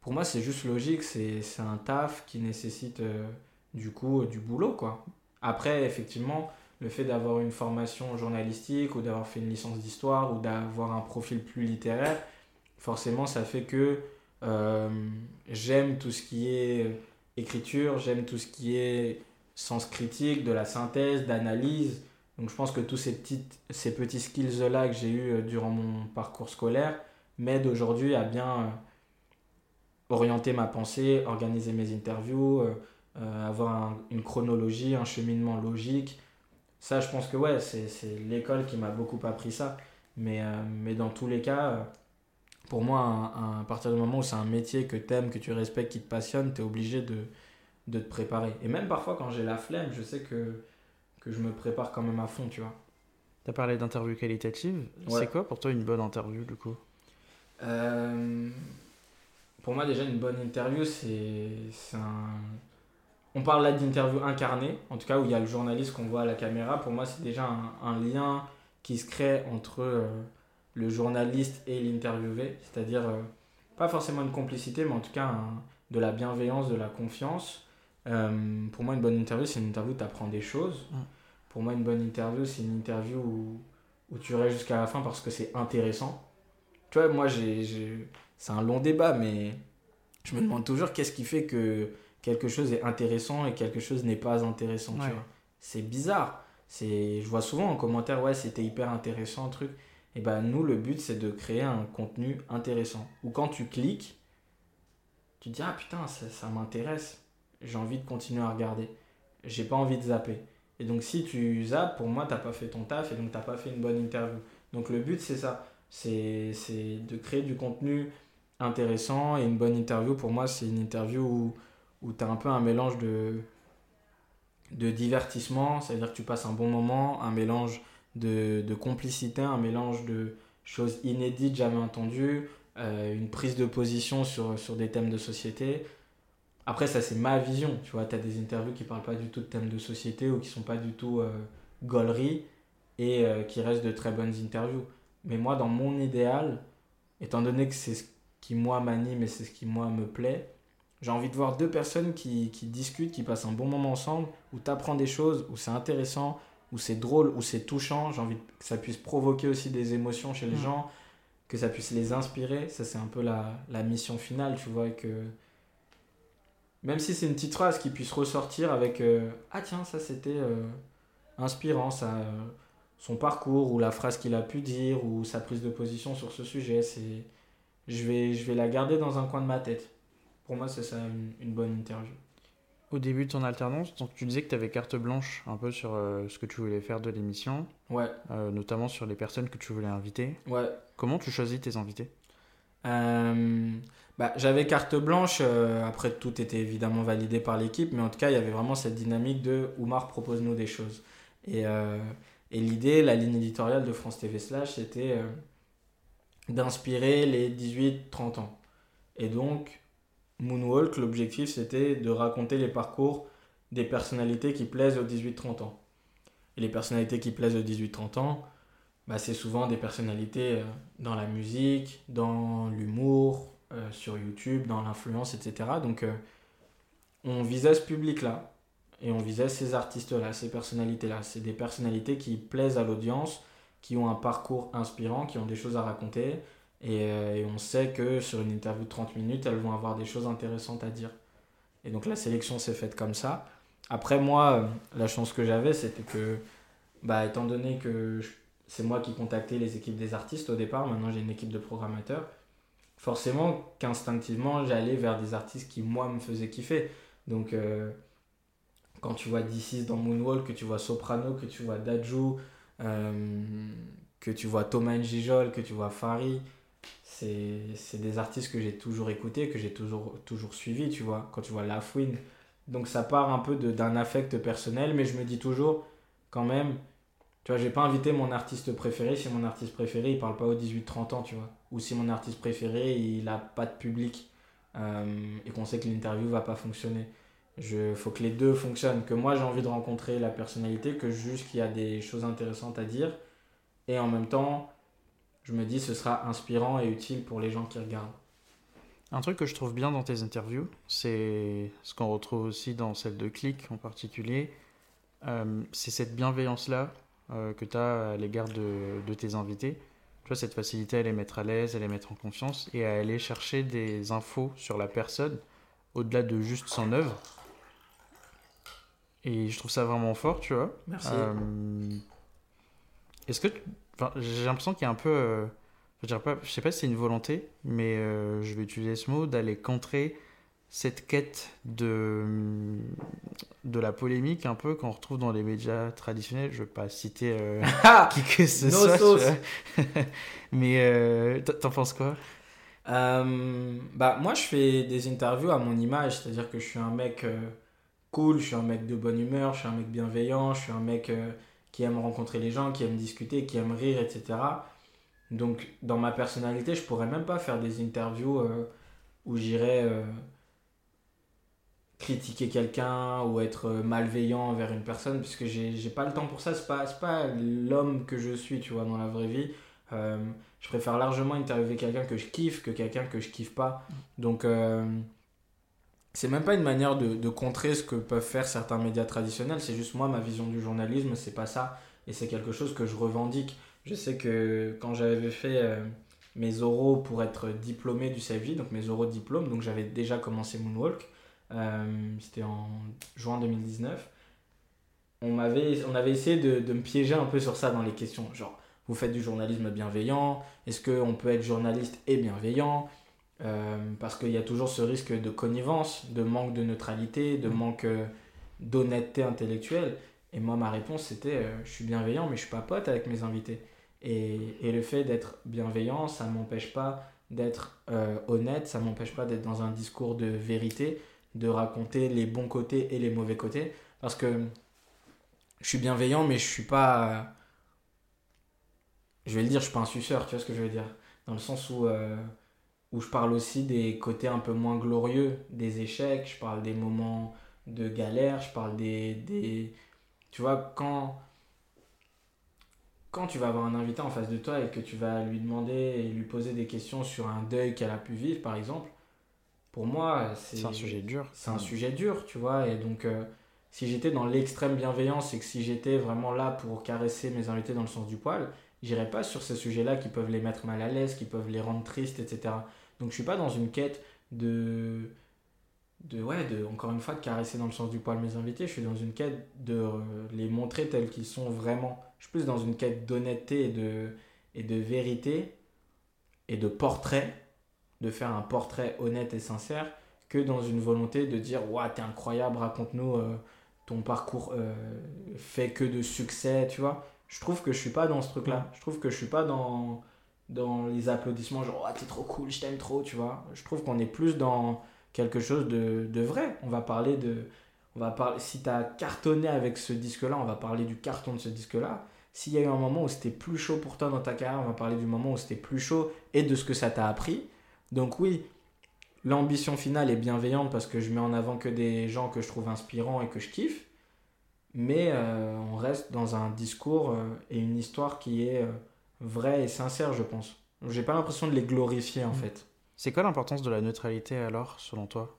pour moi, c'est juste logique, c'est un taf qui nécessite euh, du coup du boulot, quoi. Après, effectivement, le fait d'avoir une formation journalistique ou d'avoir fait une licence d'histoire ou d'avoir un profil plus littéraire, forcément, ça fait que euh, j'aime tout ce qui est écriture, j'aime tout ce qui est sens critique, de la synthèse, d'analyse. Donc je pense que tous ces, petites, ces petits skills-là que j'ai eu euh, durant mon parcours scolaire m'aident aujourd'hui à bien euh, orienter ma pensée, organiser mes interviews, euh, avoir une chronologie, un cheminement logique. Ça, je pense que ouais, c'est l'école qui m'a beaucoup appris ça. Mais, mais dans tous les cas, pour moi, à partir du moment où c'est un métier que tu aimes, que tu respectes, qui te passionne, tu es obligé de, de te préparer. Et même parfois, quand j'ai la flemme, je sais que que je me prépare quand même à fond, tu vois. Tu as parlé d'interview qualitative. C'est quoi pour toi une bonne interview, du coup? Euh, Pour moi, déjà, une bonne interview, c'est un... On parle là d'interview incarnée, en tout cas où il y a le journaliste qu'on voit à la caméra. Pour moi, c'est déjà un, lien qui se crée entre euh, le journaliste et l'interviewé. C'est-à-dire, euh, pas forcément une complicité, mais en tout cas de la bienveillance, de la confiance. pour moi, une bonne interview, c'est une interview où tu apprends des choses. Mm pour moi, une bonne interview, c'est une interview où, où tu restes jusqu'à la fin parce que c'est intéressant. Tu vois, moi, j'ai, c'est un long débat, mais je me demande toujours qu'est-ce qui fait que quelque chose est intéressant et quelque chose n'est pas intéressant. C'est bizarre. C'est, je vois souvent en commentaire, ouais, c'était hyper intéressant, truc. Et ben nous, le but, c'est de créer un contenu intéressant. Ou quand tu cliques, tu te dis, ah putain, ça, ça m'intéresse, j'ai envie de continuer à regarder, j'ai pas envie de zapper. Et donc si tu zappes, pour moi, t'as pas fait ton taf et donc t'as pas fait une bonne interview. Donc le but, c'est ça, c'est de créer du contenu intéressant et une bonne interview. Pour moi, c'est une interview où, où tu as un peu un mélange de, de divertissement, c'est-à-dire que tu passes un bon moment, un mélange de, de complicité, un mélange de choses inédites, jamais entendues, euh, une prise de position sur, sur des thèmes de société. Après, ça, c'est ma vision. Tu vois, tu as des interviews qui parlent pas du tout de thèmes de société ou qui sont pas du tout euh, gauleries et euh, qui restent de très bonnes interviews. Mais moi, dans mon idéal, étant donné que c'est ce qui, moi, m'anime et c'est ce qui, moi, me plaît, j'ai envie de voir deux personnes qui, qui discutent, qui passent un bon moment ensemble, où tu apprends des choses, où c'est intéressant, où c'est drôle, où c'est touchant. J'ai envie que ça puisse provoquer aussi des émotions chez les mm. gens, que ça puisse les inspirer. Ça, c'est un peu la, la, mission finale, tu vois. que Même si c'est une petite phrase qui puisse ressortir avec euh, Ah, tiens, ça c'était euh, inspirant, ça, euh, son parcours, ou la phrase qu'il a pu dire, ou sa prise de position sur ce sujet. c'est je vais, je vais la garder dans un coin de ma tête. Pour moi, c'est ça une, une bonne interview au début de ton alternance, donc tu disais que tu avais carte blanche un peu sur euh, ce que tu voulais faire de l'émission. Ouais. Euh, notamment sur les personnes que tu voulais inviter. Ouais. Comment tu choisis tes invités? Euh, bah, J'avais carte blanche, après tout était évidemment validé par l'équipe, mais en tout cas il y avait vraiment cette dynamique de Oumar propose-nous des choses. Et, et l'idée, la ligne éditoriale de France TV Slash, c'était d'inspirer les 18-30 ans. Et donc Moonwalk, l'objectif c'était de raconter les parcours des personnalités qui plaisent aux 18-30 ans. Et les personnalités qui plaisent aux 18-30 ans, bah, c'est souvent des personnalités euh, dans la musique, dans l'humour, euh, sur YouTube, dans l'influence, etc. Donc euh, on visait ce public-là et on visait ces artistes-là, ces personnalités-là. C'est des personnalités qui plaisent à l'audience, qui ont un parcours inspirant, qui ont des choses à raconter, euh, et, on sait que sur une interview de 30 minutes, elles vont avoir des choses intéressantes à dire. Et donc la sélection s'est faite comme ça. Après, moi, euh, la chance que j'avais, c'était que, bah, étant donné que c'est moi qui contactais les équipes des artistes au départ, maintenant j'ai une équipe de programmateurs, forcément qu'instinctivement, j'allais vers des artistes qui, moi, me faisaient kiffer. Donc, euh, quand tu vois D6 dans Moonwalk, que tu vois Soprano, que tu vois Daju, que tu vois Thomas Njijol, que tu vois Fari, c'est des artistes que j'ai toujours écoutés, que j'ai toujours, toujours suivis, tu vois, quand tu vois La Fouine. Donc ça part un peu d'un affect personnel, mais je me dis toujours, quand même, tu vois, j'ai pas invité mon artiste préféré si mon artiste préféré il parle pas aux 18-30 ans, tu vois. Ou si mon artiste préféré il a pas de public euh, et qu'on sait que l'interview va pas fonctionner. Il faut que les deux fonctionnent, que moi j'ai envie de rencontrer la personnalité, que juste qu'il y a des choses intéressantes à dire. Et en même temps, je me dis ce sera inspirant et utile pour les gens qui regardent. Un truc que je trouve bien dans tes interviews, c'est ce qu'on retrouve aussi dans celle de Click en particulier, euh, c'est cette bienveillance-là euh, que tu as à l'égard de, de, tes invités. Tu vois, cette facilité à les mettre à l'aise, à les mettre en confiance et à aller chercher des infos sur la personne au-delà de juste son œuvre. Et je trouve ça vraiment fort, tu vois. Merci. Euh, est-ce que j'ai l'impression qu'il y a un peu. Euh, je, pas, je sais pas si c'est une volonté, mais euh, je vais utiliser ce mot, d'aller contrer cette quête de, de la polémique un peu qu'on retrouve dans les médias traditionnels. Je ne vais pas citer euh, qui que ce soit. mais t'en penses quoi? Bah, Moi, je fais des interviews à mon image, c'est-à-dire que je suis un mec cool, je suis un mec de bonne humeur, je suis un mec bienveillant, je suis un mec qui aime rencontrer les gens, qui aime discuter, qui aime rire, etc. Donc, dans ma personnalité, je pourrais même pas faire des interviews euh, où j'irais euh, critiquer quelqu'un ou être malveillant envers une personne, puisque j'ai pas le temps pour ça. C'est pas, pas l'homme que je suis, tu vois, dans la vraie vie. Euh, je préfère largement interviewer quelqu'un que je kiffe que quelqu'un que je kiffe pas. Donc, c'est même pas une manière de, de, contrer ce que peuvent faire certains médias traditionnels, c'est juste moi, ma vision du journalisme, c'est pas ça. Et c'est quelque chose que je revendique. Je sais que quand j'avais fait euh, mes oraux pour être diplômé du CFJ, donc mes oraux diplôme, donc j'avais déjà commencé Moonwalk, euh, c'était en juin 2019, on, avait, on avait essayé de, de me piéger un peu sur ça dans les questions. Genre, vous faites du journalisme bienveillant, est-ce qu'on peut être journaliste et bienveillant? Euh, parce qu'il y a toujours ce risque de connivence, de manque de neutralité, de manque euh, d'honnêteté intellectuelle. Et moi, ma réponse, c'était euh, je suis bienveillant, mais je suis pas pote avec mes invités. Et, et le fait d'être bienveillant, ça m'empêche pas d'être honnête, ça m'empêche pas d'être dans un discours de vérité, de raconter les bons côtés et les mauvais côtés. Parce que je suis bienveillant, mais je suis pas. Je vais le dire, je suis pas un suceur, tu vois ce que je veux dire? Dans le sens où où je parle aussi des côtés un peu moins glorieux des échecs, je parle des moments de galère, je parle des... des... Tu vois, quand, quand tu vas avoir un invité en face de toi et que tu vas lui demander et lui poser des questions sur un deuil qu'elle a pu vivre, par exemple, pour moi, c'est... un sujet dur. C'est un sujet dur, tu vois, et donc... Euh, si j'étais dans l'extrême bienveillance et que si j'étais vraiment là pour caresser mes invités dans le sens du poil, j'irais pas sur ces sujets-là qui peuvent les mettre mal à l'aise, qui peuvent les rendre tristes, etc. Donc je suis pas dans une quête de de ouais de encore une fois de caresser dans le sens du poil mes invités. Je suis dans une quête de euh, les montrer tels qu'ils sont vraiment. Je suis plus dans une quête d'honnêteté et de et de vérité et de portrait de faire un portrait honnête et sincère que dans une volonté de dire ouais t'es incroyable raconte-nous euh, ton parcours euh, fait que de succès tu vois. Je trouve que je suis pas dans ce truc là je trouve que je suis pas dans dans les applaudissements, genre oh, t'es trop cool, je t'aime trop, tu vois. Je trouve qu'on est plus dans quelque chose de, de, vrai. On va parler de. On va parler, si t'as cartonné avec ce disque-là, on va parler du carton de ce disque-là. S'il y a eu un moment où c'était plus chaud pour toi dans ta carrière, on va parler du moment où c'était plus chaud et de ce que ça t'a appris. Donc, oui, l'ambition finale est bienveillante parce que je mets en avant que des gens que je trouve inspirants et que je kiffe. Mais euh, on reste dans un discours euh, et une histoire qui est. Euh, vrai et sincère, je pense. J'ai pas l'impression de les glorifier en mm. fait. C'est quoi l'importance de la neutralité alors, selon toi?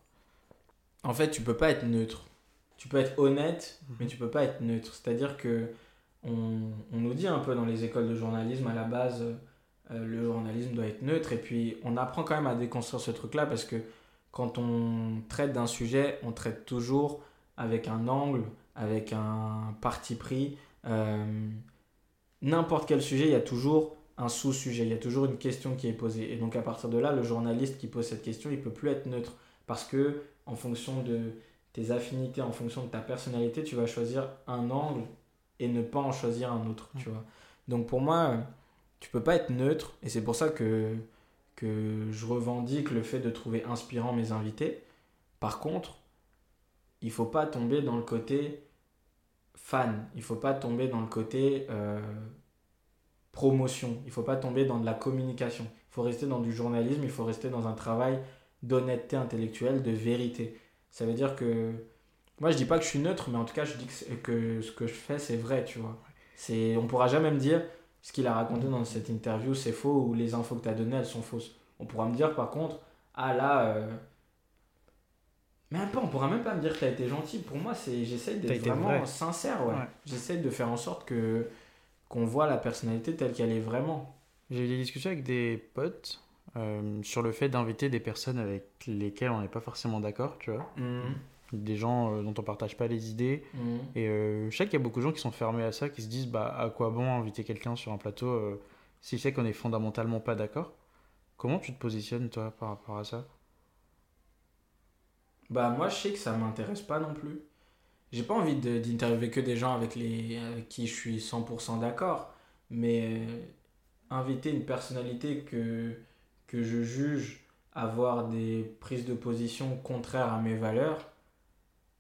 En fait, tu peux pas être neutre. Tu peux être honnête, mais tu peux pas être neutre. C'est-à-dire que on, on, nous dit un peu dans les écoles de journalisme à la base, euh, le journalisme doit être neutre. Et puis on apprend quand même à déconstruire ce truc-là parce que quand on traite d'un sujet, on traite toujours avec un angle, avec un parti pris. Euh, n'importe quel sujet, il y a toujours un sous-sujet, il y a toujours une question qui est posée. Et donc à partir de là, le journaliste qui pose cette question, il peut plus être neutre parce que en fonction de tes affinités, en fonction de ta personnalité, tu vas choisir un angle et ne pas en choisir un autre, tu vois. Donc pour moi, tu peux pas être neutre et c'est pour ça que que je revendique le fait de trouver inspirant mes invités. Par contre, il faut pas tomber dans le côté fan. Il faut pas tomber dans le côté euh, promotion. Il faut pas tomber dans de la communication. Il faut rester dans du journalisme. Il faut rester dans un travail d'honnêteté intellectuelle, de vérité. Ça veut dire que moi je dis pas que je suis neutre, mais en tout cas je dis que, ce que je fais c'est vrai, tu vois. C'est on pourra jamais me dire ce qu'il a raconté dans cette interview c'est faux ou les infos que tu as données elles sont fausses. On pourra me dire par contre ah là euh, même pas, on pourra même pas me dire que tu as été gentil. Pour moi, c'est j'essaie d'être vraiment sincère. Ouais. J'essaie de faire en sorte que qu'on voit la personnalité telle qu'elle est vraiment. J'ai eu des discussions avec des potes euh, sur le fait d'inviter des personnes avec lesquelles on n'est pas forcément d'accord, tu vois. Mmh. Des gens euh, dont on partage pas les idées. Mmh. Et euh, je sais qu'il y a beaucoup de gens qui sont fermés à ça, qui se disent bah à quoi bon inviter quelqu'un sur un plateau si je sais qu'on est fondamentalement pas d'accord? Comment tu te positionnes toi par rapport à ça? Bah moi je sais que ça m'intéresse pas non plus. J'ai pas envie d'interviewer que des gens avec, les, avec qui je suis 100% d'accord, mais euh, inviter une personnalité que, que je juge avoir des prises de position contraires à mes valeurs,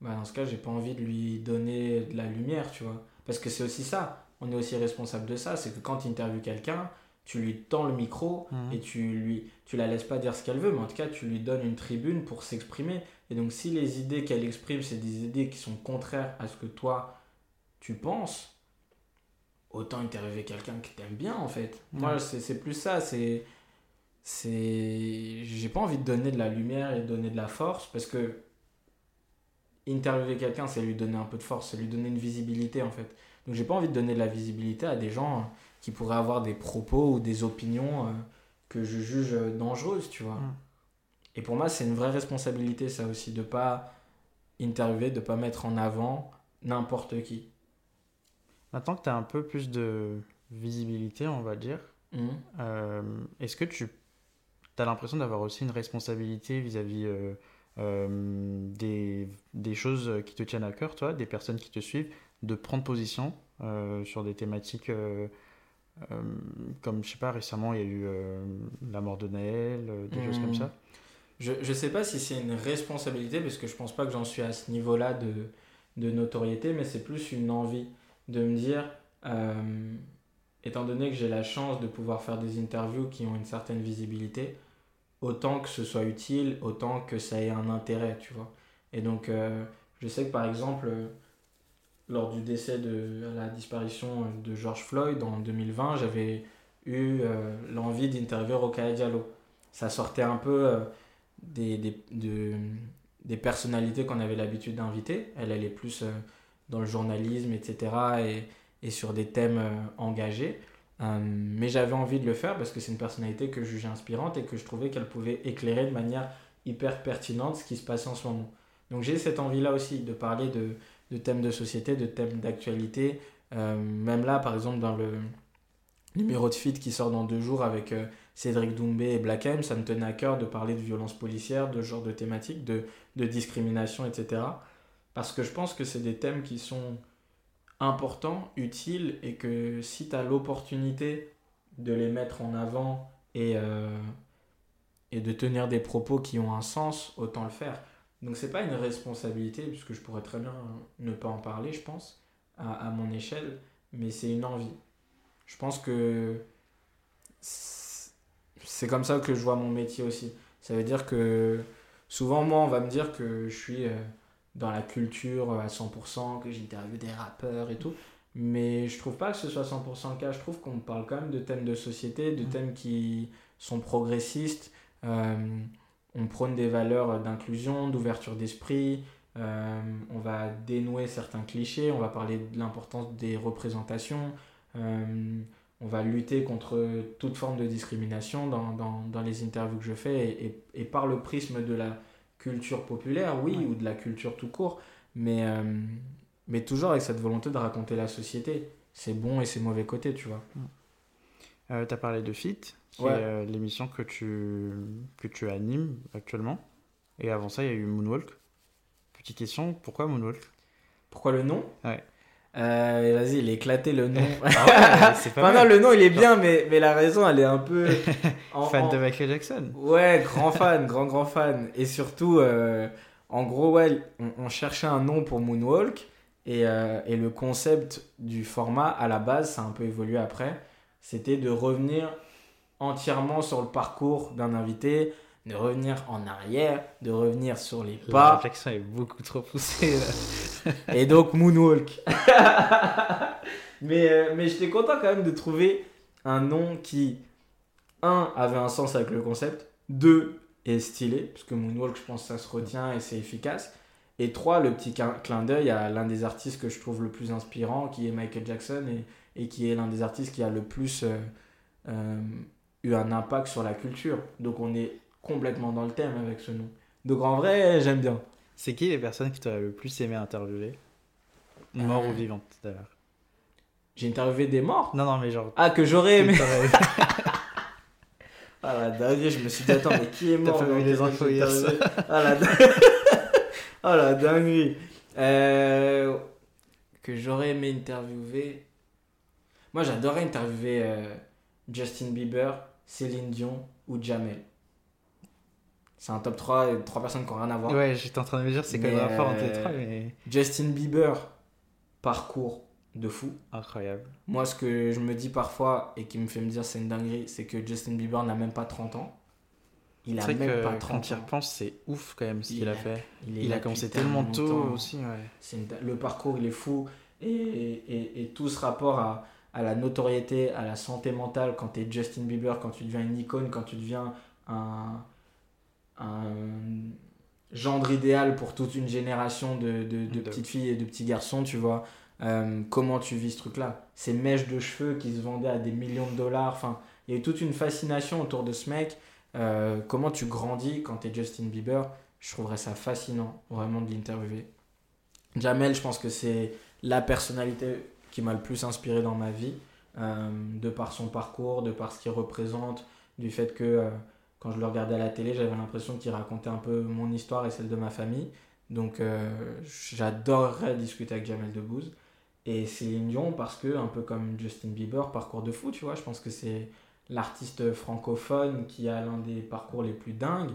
bah dans ce cas j'ai pas envie de lui donner de la lumière, tu vois. Parce que c'est aussi ça, on est aussi responsable de ça, c'est que quand tu interviews quelqu'un, tu lui tends le micro mmh. et tu lui tu la laisses pas dire ce qu'elle veut mais en tout cas tu lui donnes une tribune pour s'exprimer et donc si les idées qu'elle exprime c'est des idées qui sont contraires à ce que toi tu penses autant interviewer quelqu'un qui t'aime bien en fait mmh. moi c'est plus ça c'est c'est j'ai pas envie de donner de la lumière et de donner de la force parce que interviewer quelqu'un c'est lui donner un peu de force c'est lui donner une visibilité en fait donc j'ai pas envie de donner de la visibilité à des gens qui pourraient avoir des propos ou des opinions euh, que je juge dangereuses, tu vois. Mm. Et pour moi, c'est une vraie responsabilité, ça aussi, de pas interviewer, de pas mettre en avant n'importe qui. Maintenant que tu as un peu plus de visibilité, on va dire, mm. euh, est-ce que tu as l'impression d'avoir aussi une responsabilité vis-à-vis euh, euh, des, des, choses qui te tiennent à cœur, toi, des personnes qui te suivent, de prendre position euh, sur des thématiques comme, je sais pas, récemment, il y a eu la mort de Naël, des choses comme Hmm. ça. Je ne sais pas si c'est une responsabilité, parce que je pense pas que j'en suis à ce niveau-là de, de notoriété, mais c'est plus une envie de me dire, euh, étant donné que j'ai la chance de pouvoir faire des interviews qui ont une certaine visibilité, autant que ce soit utile, autant que ça ait un intérêt, tu vois. Et donc, euh, je sais que par exemple, euh, lors du décès de la disparition de George Floyd en 2020, j'avais eu euh, l'envie d'interviewer Rokhaya Diallo. Ça sortait un peu euh, des, des, de- des personnalités qu'on avait l'habitude d'inviter. Elle, est plus euh, dans le journalisme, etc. Et, et sur des thèmes euh, engagés. Euh, mais j'avais envie de le faire parce que c'est une personnalité que je jugeais inspirante et que je trouvais qu'elle pouvait éclairer de manière hyper pertinente ce qui se passait en ce moment. Donc j'ai cette envie-là aussi de parler de, de thèmes de société, de thèmes d'actualité. Euh, même là, par exemple, dans le numéro de feed qui sort dans deux jours avec euh, Cédric Doumbé et Black M, ça me tenait à cœur de parler de violence policière, de ce genre de thématiques, de, de discrimination, etc. Parce que je pense que c'est des thèmes qui sont importants, utiles, et que si tu as l'opportunité de les mettre en avant et, euh, et de tenir des propos qui ont un sens, autant le faire. Donc c'est pas une responsabilité, puisque je pourrais très bien ne pas en parler, je pense, à, à mon échelle, mais c'est une envie. Je pense que c'est comme ça que je vois mon métier aussi. Ça veut dire que souvent, moi, on va me dire que je suis euh, dans la culture à 100%, que j'interviewe des rappeurs et tout. Mais je trouve pas que ce soit 100% le cas. Je trouve qu'on parle quand même de thèmes de société, de Mm. thèmes qui sont progressistes. Euh, on prône des valeurs d'inclusion, d'ouverture d'esprit. Euh, on va dénouer certains clichés. On va parler de l'importance des représentations. Euh, on va lutter contre toute forme de discrimination dans, dans, dans les interviews que je fais et, et, et par le prisme de la culture populaire, oui, Ouais. ou de la culture tout court, mais, euh, mais toujours avec cette volonté de raconter la société. C'est bon et c'est mauvais côté, tu vois. Euh, tu as parlé de Fit, qui Ouais. est euh, l'émission que tu, que tu animes actuellement. Et avant ça, il y a eu Moonwalk. Petite question, pourquoi Moonwalk? Pourquoi le nom? Ouais. Euh, Vas-y, il est éclaté le nom. Ah ouais, c'est pas Enfin, mal. non, le nom il est bien, mais, mais la raison elle est un peu. en- Fan en- de Michael Jackson. Ouais, grand fan, grand grand fan. Et surtout, euh, en gros, ouais, on, on cherchait un nom pour Moonwalk. Et, euh, et le concept du format, à la base, ça a un peu évolué après. C'était de revenir entièrement sur le parcours d'un invité, de revenir en arrière, de revenir sur les La pas. réflexion est beaucoup trop poussée. là. Et donc Moonwalk. mais euh, mais j'étais content quand même de trouver un nom qui, un, avait un sens avec le concept, deux, est stylé, parce que Moonwalk, je pense que ça se retient et c'est efficace. Et trois, le petit clin clin d'œil à l'un des artistes que je trouve le plus inspirant, qui est Michael Jackson, et, et qui est l'un des artistes qui a le plus euh, euh, eu un impact sur la culture. Donc on est complètement dans le thème avec ce nom. Donc en vrai, j'aime bien. C'est qui les personnes qui t'auraient le plus aimé interviewer? Mort Euh. ou vivante, d'ailleurs. J'ai interviewé des morts? Non, non, mais genre. Ah, que j'aurais aimé. Ah la dinguerie, je me suis dit, attends, mais qui est mort pas dans vu les infos hier Ah la, din- ah, la dinguerie. Euh, Que j'aurais aimé interviewer. Moi, j'adorais interviewer euh, Justin Bieber, Céline Dion ou Jamel. C'est un top 3, euh, trois personnes qui n'ont rien à voir. Ouais, j'étais en train de me dire, c'est quand même fort en euh, télétravail, mais. Justin Bieber, parcours de fou. Incroyable. Moi, ce que je me dis parfois et qui me fait me dire c'est une dinguerie, c'est que Justin Bieber n'a même pas 30 ans. Il a même que pas quand 30 tu y ans. repenses, c'est ouf quand même ce Il qu'il a fait. Il là a commencé tellement tôt longtemps. aussi, ouais. Une- Le parcours, il est fou. Et, et, et tout ce rapport à, à la notoriété, à la santé mentale, quand tu es Justin Bieber, quand tu deviens une icône, quand tu deviens un, un gendre idéal pour toute une génération de, de, petites filles et de petits garçons, tu vois. Euh, comment tu vis ce truc-là? Ces mèches de cheveux qui se vendaient à des millions de dollars. Enfin, il y a eu toute une fascination autour de ce mec. Euh, comment tu grandis quand tu es Justin Bieber? Je trouverais ça fascinant, vraiment, de l'interviewer. Jamel, je pense que c'est la personnalité qui m'a le plus inspiré dans ma vie, euh, de par son parcours, de par ce qu'il représente, du fait que euh, quand je le regardais à la télé, j'avais l'impression qu'il racontait un peu mon histoire et celle de ma famille. Donc euh, j'adorerais discuter avec Jamel Debbouze. Et Céline Dion parce que, un peu comme Justin Bieber, parcours de fou, tu vois, je pense que c'est l'artiste francophone qui a l'un des parcours les plus dingues.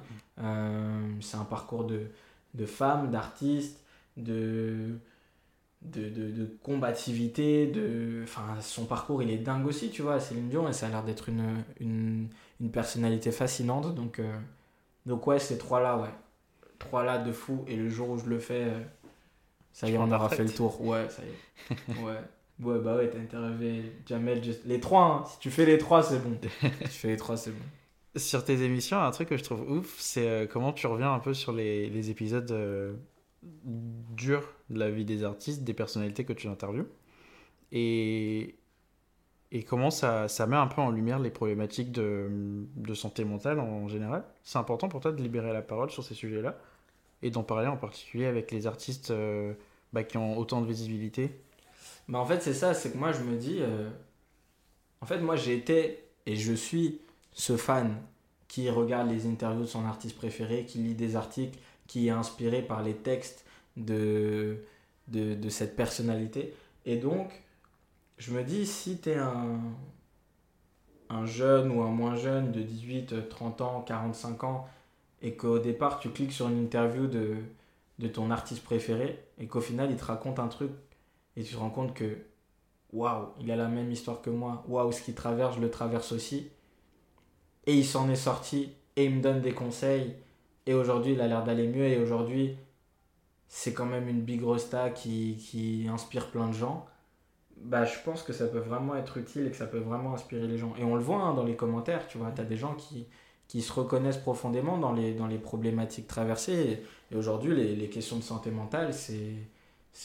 C'est un parcours de, de femme, d'artiste, de, de, de, de, combativité. De... Enfin, son parcours, il est dingue aussi, tu vois, Céline Dion, et ça a l'air d'être une, une, une, personnalité fascinante. Donc, euh, donc ouais, ces trois-là, ouais. Trois-là de fou. Et le jour où je le fais, euh, ça y est, on aura fait le tour. Ouais, ça y est. Ouais. Ouais, bah ouais, t'as interviewé Jamel. Just... Les trois, hein. si tu fais les trois, c'est bon. si tu fais les trois, c'est bon. Sur tes émissions, un truc que je trouve ouf, c'est euh, comment tu reviens un peu sur les, les épisodes durs de la vie des artistes, des personnalités que tu interviews. Et, et comment ça, ça met un peu en lumière les problématiques de, de santé mentale en général. C'est important pour toi de libérer la parole sur ces sujets-là et d'en parler en particulier avec les artistes euh, bah, qui ont autant de visibilité bah en fait, c'est ça, c'est que moi, je me dis. Euh... En fait, moi, j'ai été et je suis ce fan qui regarde les interviews de son artiste préféré, qui lit des articles, qui est inspiré par les textes de, de, de cette personnalité. Et donc, je me dis, si tu es un, un jeune ou un moins jeune de 18, 30 ans, 45 ans, et qu'au départ, tu cliques sur une interview de, de ton artiste préféré, et qu'au final, il te raconte un truc et tu te rends compte que waouh, il a la même histoire que moi, waouh, ce qu'il traverse, je le traverse aussi. Et il s'en est sorti et il me donne des conseils. Et aujourd'hui, il a l'air d'aller mieux. Et aujourd'hui, c'est quand même une big rosta qui, qui inspire plein de gens. Bah, je pense que ça peut vraiment être utile et que ça peut vraiment inspirer les gens. Et on le voit hein, dans les commentaires, tu vois, tu as des gens qui, qui se reconnaissent profondément dans les, dans les problématiques traversées. Et, aujourd'hui, les, les questions de santé mentale, c'est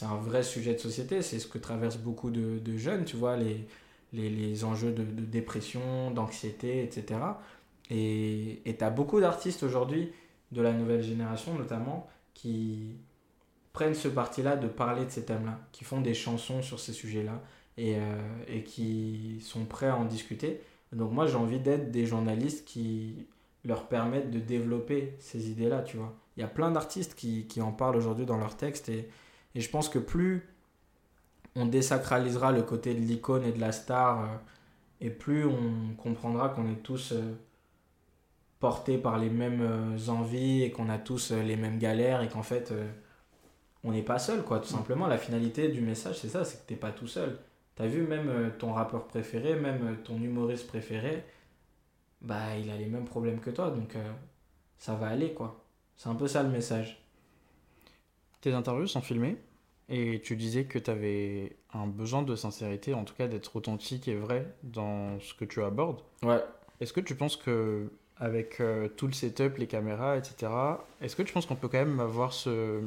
un vrai sujet de société, c'est ce que traversent beaucoup de, de jeunes, tu vois, les, les, les enjeux de, de dépression, d'anxiété, etc. Et tu as beaucoup d'artistes aujourd'hui, de la nouvelle génération notamment, qui prennent ce parti-là de parler de ces thèmes-là, qui font des chansons sur ces sujets-là et, euh, et qui sont prêts à en discuter. Donc moi j'ai envie d'être des journalistes qui leur permettent de développer ces idées-là, tu vois. Il y a plein d'artistes qui, qui en parlent aujourd'hui dans leurs textes et, et je pense que plus on désacralisera le côté de l'icône et de la star, euh, et plus on comprendra qu'on est tous euh, portés par les mêmes euh, envies et qu'on a tous les mêmes galères et qu'en fait on n'est pas seul quoi tout simplement la finalité du message c'est ça c'est que t'es pas tout seul t'as vu même ton rappeur préféré même ton humoriste préféré bah il a les mêmes problèmes que toi donc ça va aller quoi c'est un peu ça le message tes interviews sont filmées et tu disais que tu avais un besoin de sincérité, en tout cas d'être authentique et vrai dans ce que tu abordes. Ouais. Est-ce que tu penses que avec euh, tout le setup, les caméras, etc., est-ce que tu penses qu'on peut quand même avoir ce,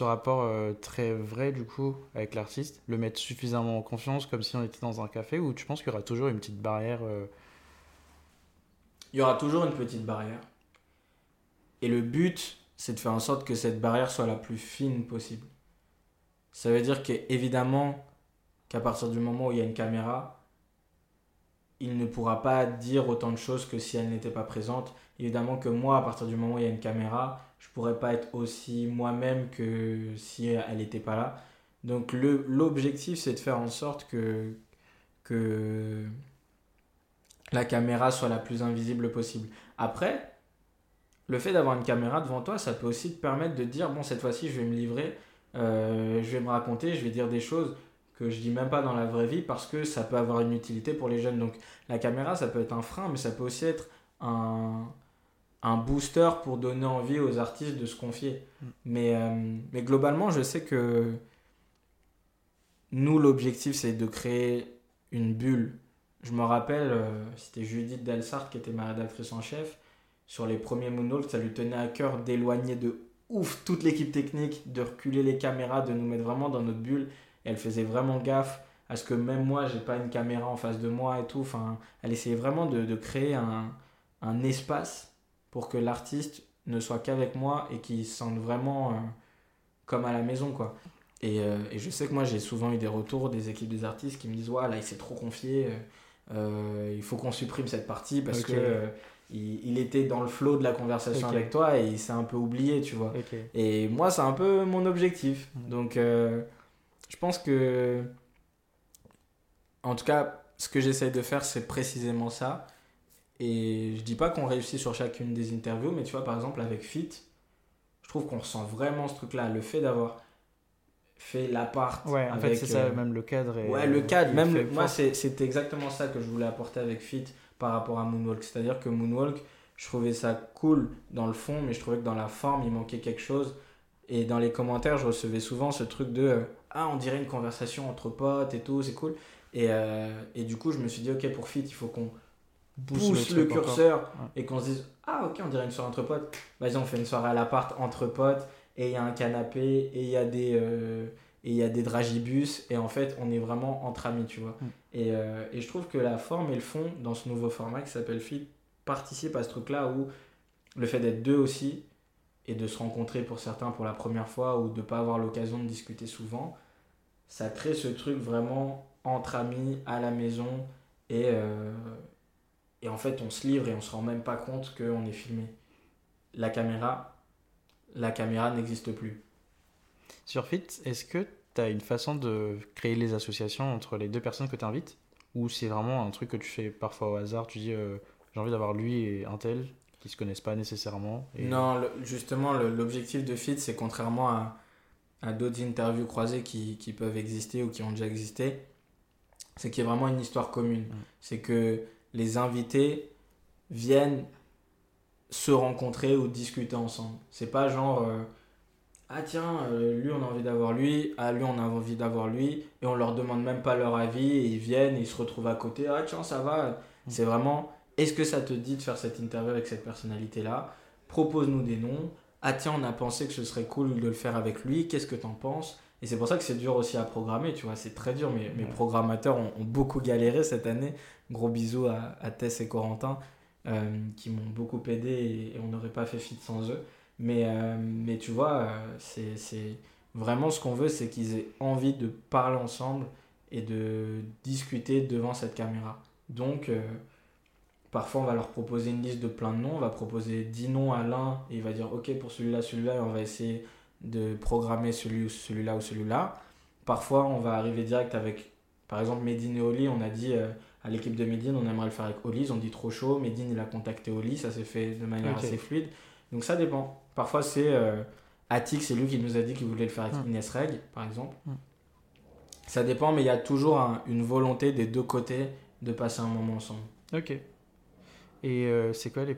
rapport euh, très vrai du coup avec l'artiste, le mettre suffisamment en confiance comme si on était dans un café, ou tu penses qu'il y aura toujours une petite barrière euh? Il y aura toujours une petite barrière. Et le but, c'est de faire en sorte que cette barrière soit la plus fine possible. Ça veut dire qu'évidemment, qu'à partir du moment où il y a une caméra, il ne pourra pas dire autant de choses que si elle n'était pas présente. Évidemment que moi, à partir du moment où il y a une caméra, je pourrais pas être aussi moi-même que si elle n'était pas là. Donc l'objectif, c'est de faire en sorte que, la caméra soit la plus invisible possible. Après, le fait d'avoir une caméra devant toi, ça peut aussi te permettre de dire, bon, cette fois-ci, je vais me livrer, euh, je vais me raconter, je vais dire des choses que je dis même pas dans la vraie vie parce que ça peut avoir une utilité pour les jeunes. Donc la caméra, ça peut être un frein, mais ça peut aussi être un, un booster pour donner envie aux artistes de se confier. Mm. Mais, euh, mais globalement, je sais que nous, l'objectif, c'est de créer une bulle. Je me rappelle, euh, c'était Judith Delsart qui était ma rédactrice en chef sur les premiers moonwalks, ça lui tenait à cœur d'éloigner de ouf toute l'équipe technique, de reculer les caméras, de nous mettre vraiment dans notre bulle. Et elle faisait vraiment gaffe à ce que même moi, j'ai pas une caméra en face de moi et tout. Enfin, elle essayait vraiment de, de créer un, un, espace pour que l'artiste ne soit qu'avec moi et qu'il se sente vraiment euh, comme à la maison, quoi. Et, euh, et je sais que moi, j'ai souvent eu des retours des équipes des artistes qui me disent Ouais, là, il s'est trop confié, euh, il faut qu'on supprime cette partie parce que il, il était dans le flow de la conversation avec toi et il s'est un peu oublié, tu vois. Et moi, c'est un peu mon objectif. Mm. Donc, je pense que, en tout cas, ce que j'essaye de faire, c'est précisément ça. Et je dis pas qu'on réussit sur chacune des interviews, mais tu vois, par exemple, avec Fit, je trouve qu'on ressent vraiment ce truc-là. Le fait d'avoir fait l'appart. Ouais, en fait, avec, c'est ça, euh, même le cadre. Ouais, le cadre, même fait le- moi, c'est- exactement ça que je voulais apporter avec Fit par rapport à Moonwalk. C'est-à-dire que Moonwalk, je trouvais ça cool dans le fond, mais je trouvais que dans la forme, il manquait quelque chose. Et dans les commentaires, je recevais souvent ce truc de euh, Ah, on dirait une conversation entre potes et tout, c'est cool. Et, euh, et du coup, je me suis dit Ok, pour Fit, il faut qu'on Pousse pousse, le curseur et qu'on se dise Ah, ok, on dirait une soirée entre potes. Vas-y, on fait une soirée à l'appart entre potes et il y a un canapé et il y a des. euh, et il y a des dragibus et en fait on est vraiment entre amis tu vois Mm. et, euh, et je trouve que la forme et le fond dans ce nouveau format qui s'appelle Fit participent à ce truc là où le fait d'être deux aussi et de se rencontrer pour certains pour la première fois ou de pas avoir l'occasion de discuter souvent ça crée ce truc vraiment entre amis à la maison et, euh, et en fait on se livre et on se rend même pas compte qu'on est filmé. La caméra la caméra n'existe plus. Sur Fit, est-ce que tu as une façon de créer les associations entre les deux personnes que tu invites Ou c'est vraiment un truc que tu fais parfois au hasard Tu dis euh, j'ai envie d'avoir lui et un tel qui se connaissent pas nécessairement et- Non, le- justement, l'objectif de Fit, c'est contrairement à, à d'autres interviews croisées qui, qui peuvent exister ou qui ont déjà existé, c'est qu'il y a vraiment une histoire commune. Mm. C'est que les invités viennent se rencontrer ou discuter ensemble. C'est pas genre, euh, ah tiens, euh, lui on a envie d'avoir lui, ah lui on a envie d'avoir lui, et on leur demande même pas leur avis, et ils viennent, et ils se retrouvent à côté, ah tiens, ça va. C'est vraiment, est-ce que ça te dit de faire cette interview avec cette personnalité-là? Propose-nous des noms. Ah tiens, on a pensé que ce serait cool de le faire avec lui, qu'est-ce que t'en penses? Et c'est pour ça que c'est dur aussi à programmer, tu vois, c'est très dur. Mes, mes programmateurs ont, ont beaucoup galéré cette année. Gros bisous à, à Tess et Corentin euh, qui m'ont beaucoup aidé et, et on n'aurait pas fait fit sans eux. Mais, euh, mais tu vois, euh, c'est c'est vraiment ce qu'on veut, c'est qu'ils aient envie de parler ensemble et de discuter devant cette caméra. Donc, euh, parfois, on va leur proposer une liste de plein de noms. On va proposer 10 noms à l'un et il va dire Ok, pour celui-là, celui-là, et on va essayer de programmer celui celui-là ou celui-là. Parfois, on va arriver direct avec, par exemple, Medine et Oli. On a dit euh, à l'équipe de Medine, on aimerait le faire avec Oli. Ils ont dit trop chaud. Medine, il a contacté Oli. Ça s'est fait de manière assez fluide. Donc, ça dépend. Parfois, c'est euh, Attic, c'est lui qui nous a dit qu'il voulait le faire avec Mm. Inès Reg, par exemple. Mm. Ça dépend, mais il y a toujours un- une volonté des deux côtés de passer un moment ensemble. Ok. Et euh, c'est quoi les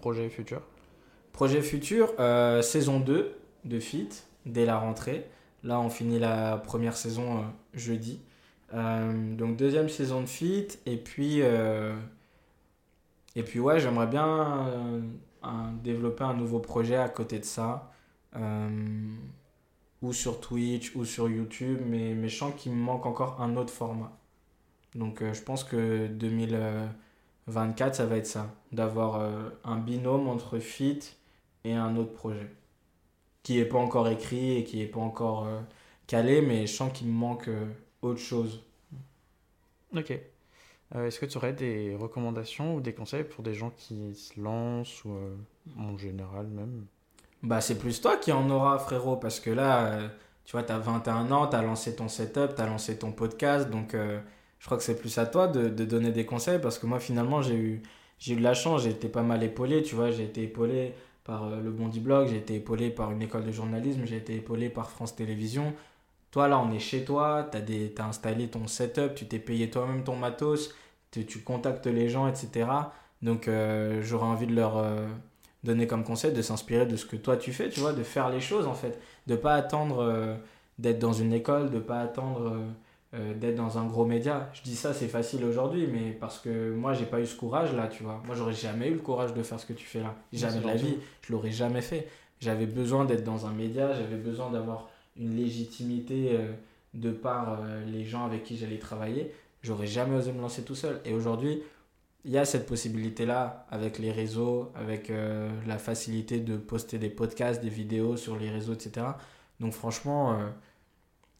projets futurs? Projet futur, euh, saison 2 de Fit, dès la rentrée. Là, on finit la première saison euh, jeudi. Donc, deuxième saison de Fit. Et puis, et puis ouais, j'aimerais bien développer un nouveau projet à côté de ça. Ou sur Twitch, ou sur YouTube. Mais, mais je sens qu'il me manque encore un autre format. Donc, je pense que 2024, ça va être ça. D'avoir euh, un binôme entre Fit et un autre projet qui n'est pas encore écrit et qui n'est pas encore euh, calé, mais je sens qu'il me manque euh, autre chose. Ok. Est-ce que tu aurais des recommandations ou des conseils pour des gens qui se lancent ou en général même? Bah, c'est plus toi qui en auras, frérot, parce que là, tu vois, tu as 21 ans, tu as lancé ton setup, tu as lancé ton podcast, donc je crois que c'est plus à toi de, de donner des conseils, parce que moi, finalement, j'ai eu, j'ai eu de la chance, j'ai été pas mal épaulé, tu vois, j'ai été épaulé par euh, le Bondi Blog, j'ai été épaulé par une école de journalisme, j'ai été épaulé par France Télévisions. Toi, là, on est chez toi, tu as, installé ton setup, tu t'es payé toi-même ton matos, tu, tu contactes les gens, etc. Donc, euh, j'aurais envie de leur euh, donner comme conseil de s'inspirer de ce que toi tu fais, tu vois, de faire les choses en fait. De pas attendre d'être dans une école, de pas attendre euh, d'être dans un gros média. Je dis ça, c'est facile aujourd'hui, mais parce que moi, j'ai pas eu ce courage là, tu vois. Moi, j'aurais jamais eu le courage de faire ce que tu fais là. Jamais de la vie, je l'aurais jamais fait. J'avais besoin d'être dans un média, j'avais besoin d'avoir une légitimité euh, de par euh, les gens avec qui j'allais travailler. J'aurais jamais osé me lancer tout seul. Et aujourd'hui, il y a cette possibilité-là avec les réseaux, avec la facilité de poster des podcasts, des vidéos sur les réseaux, etc. Donc franchement,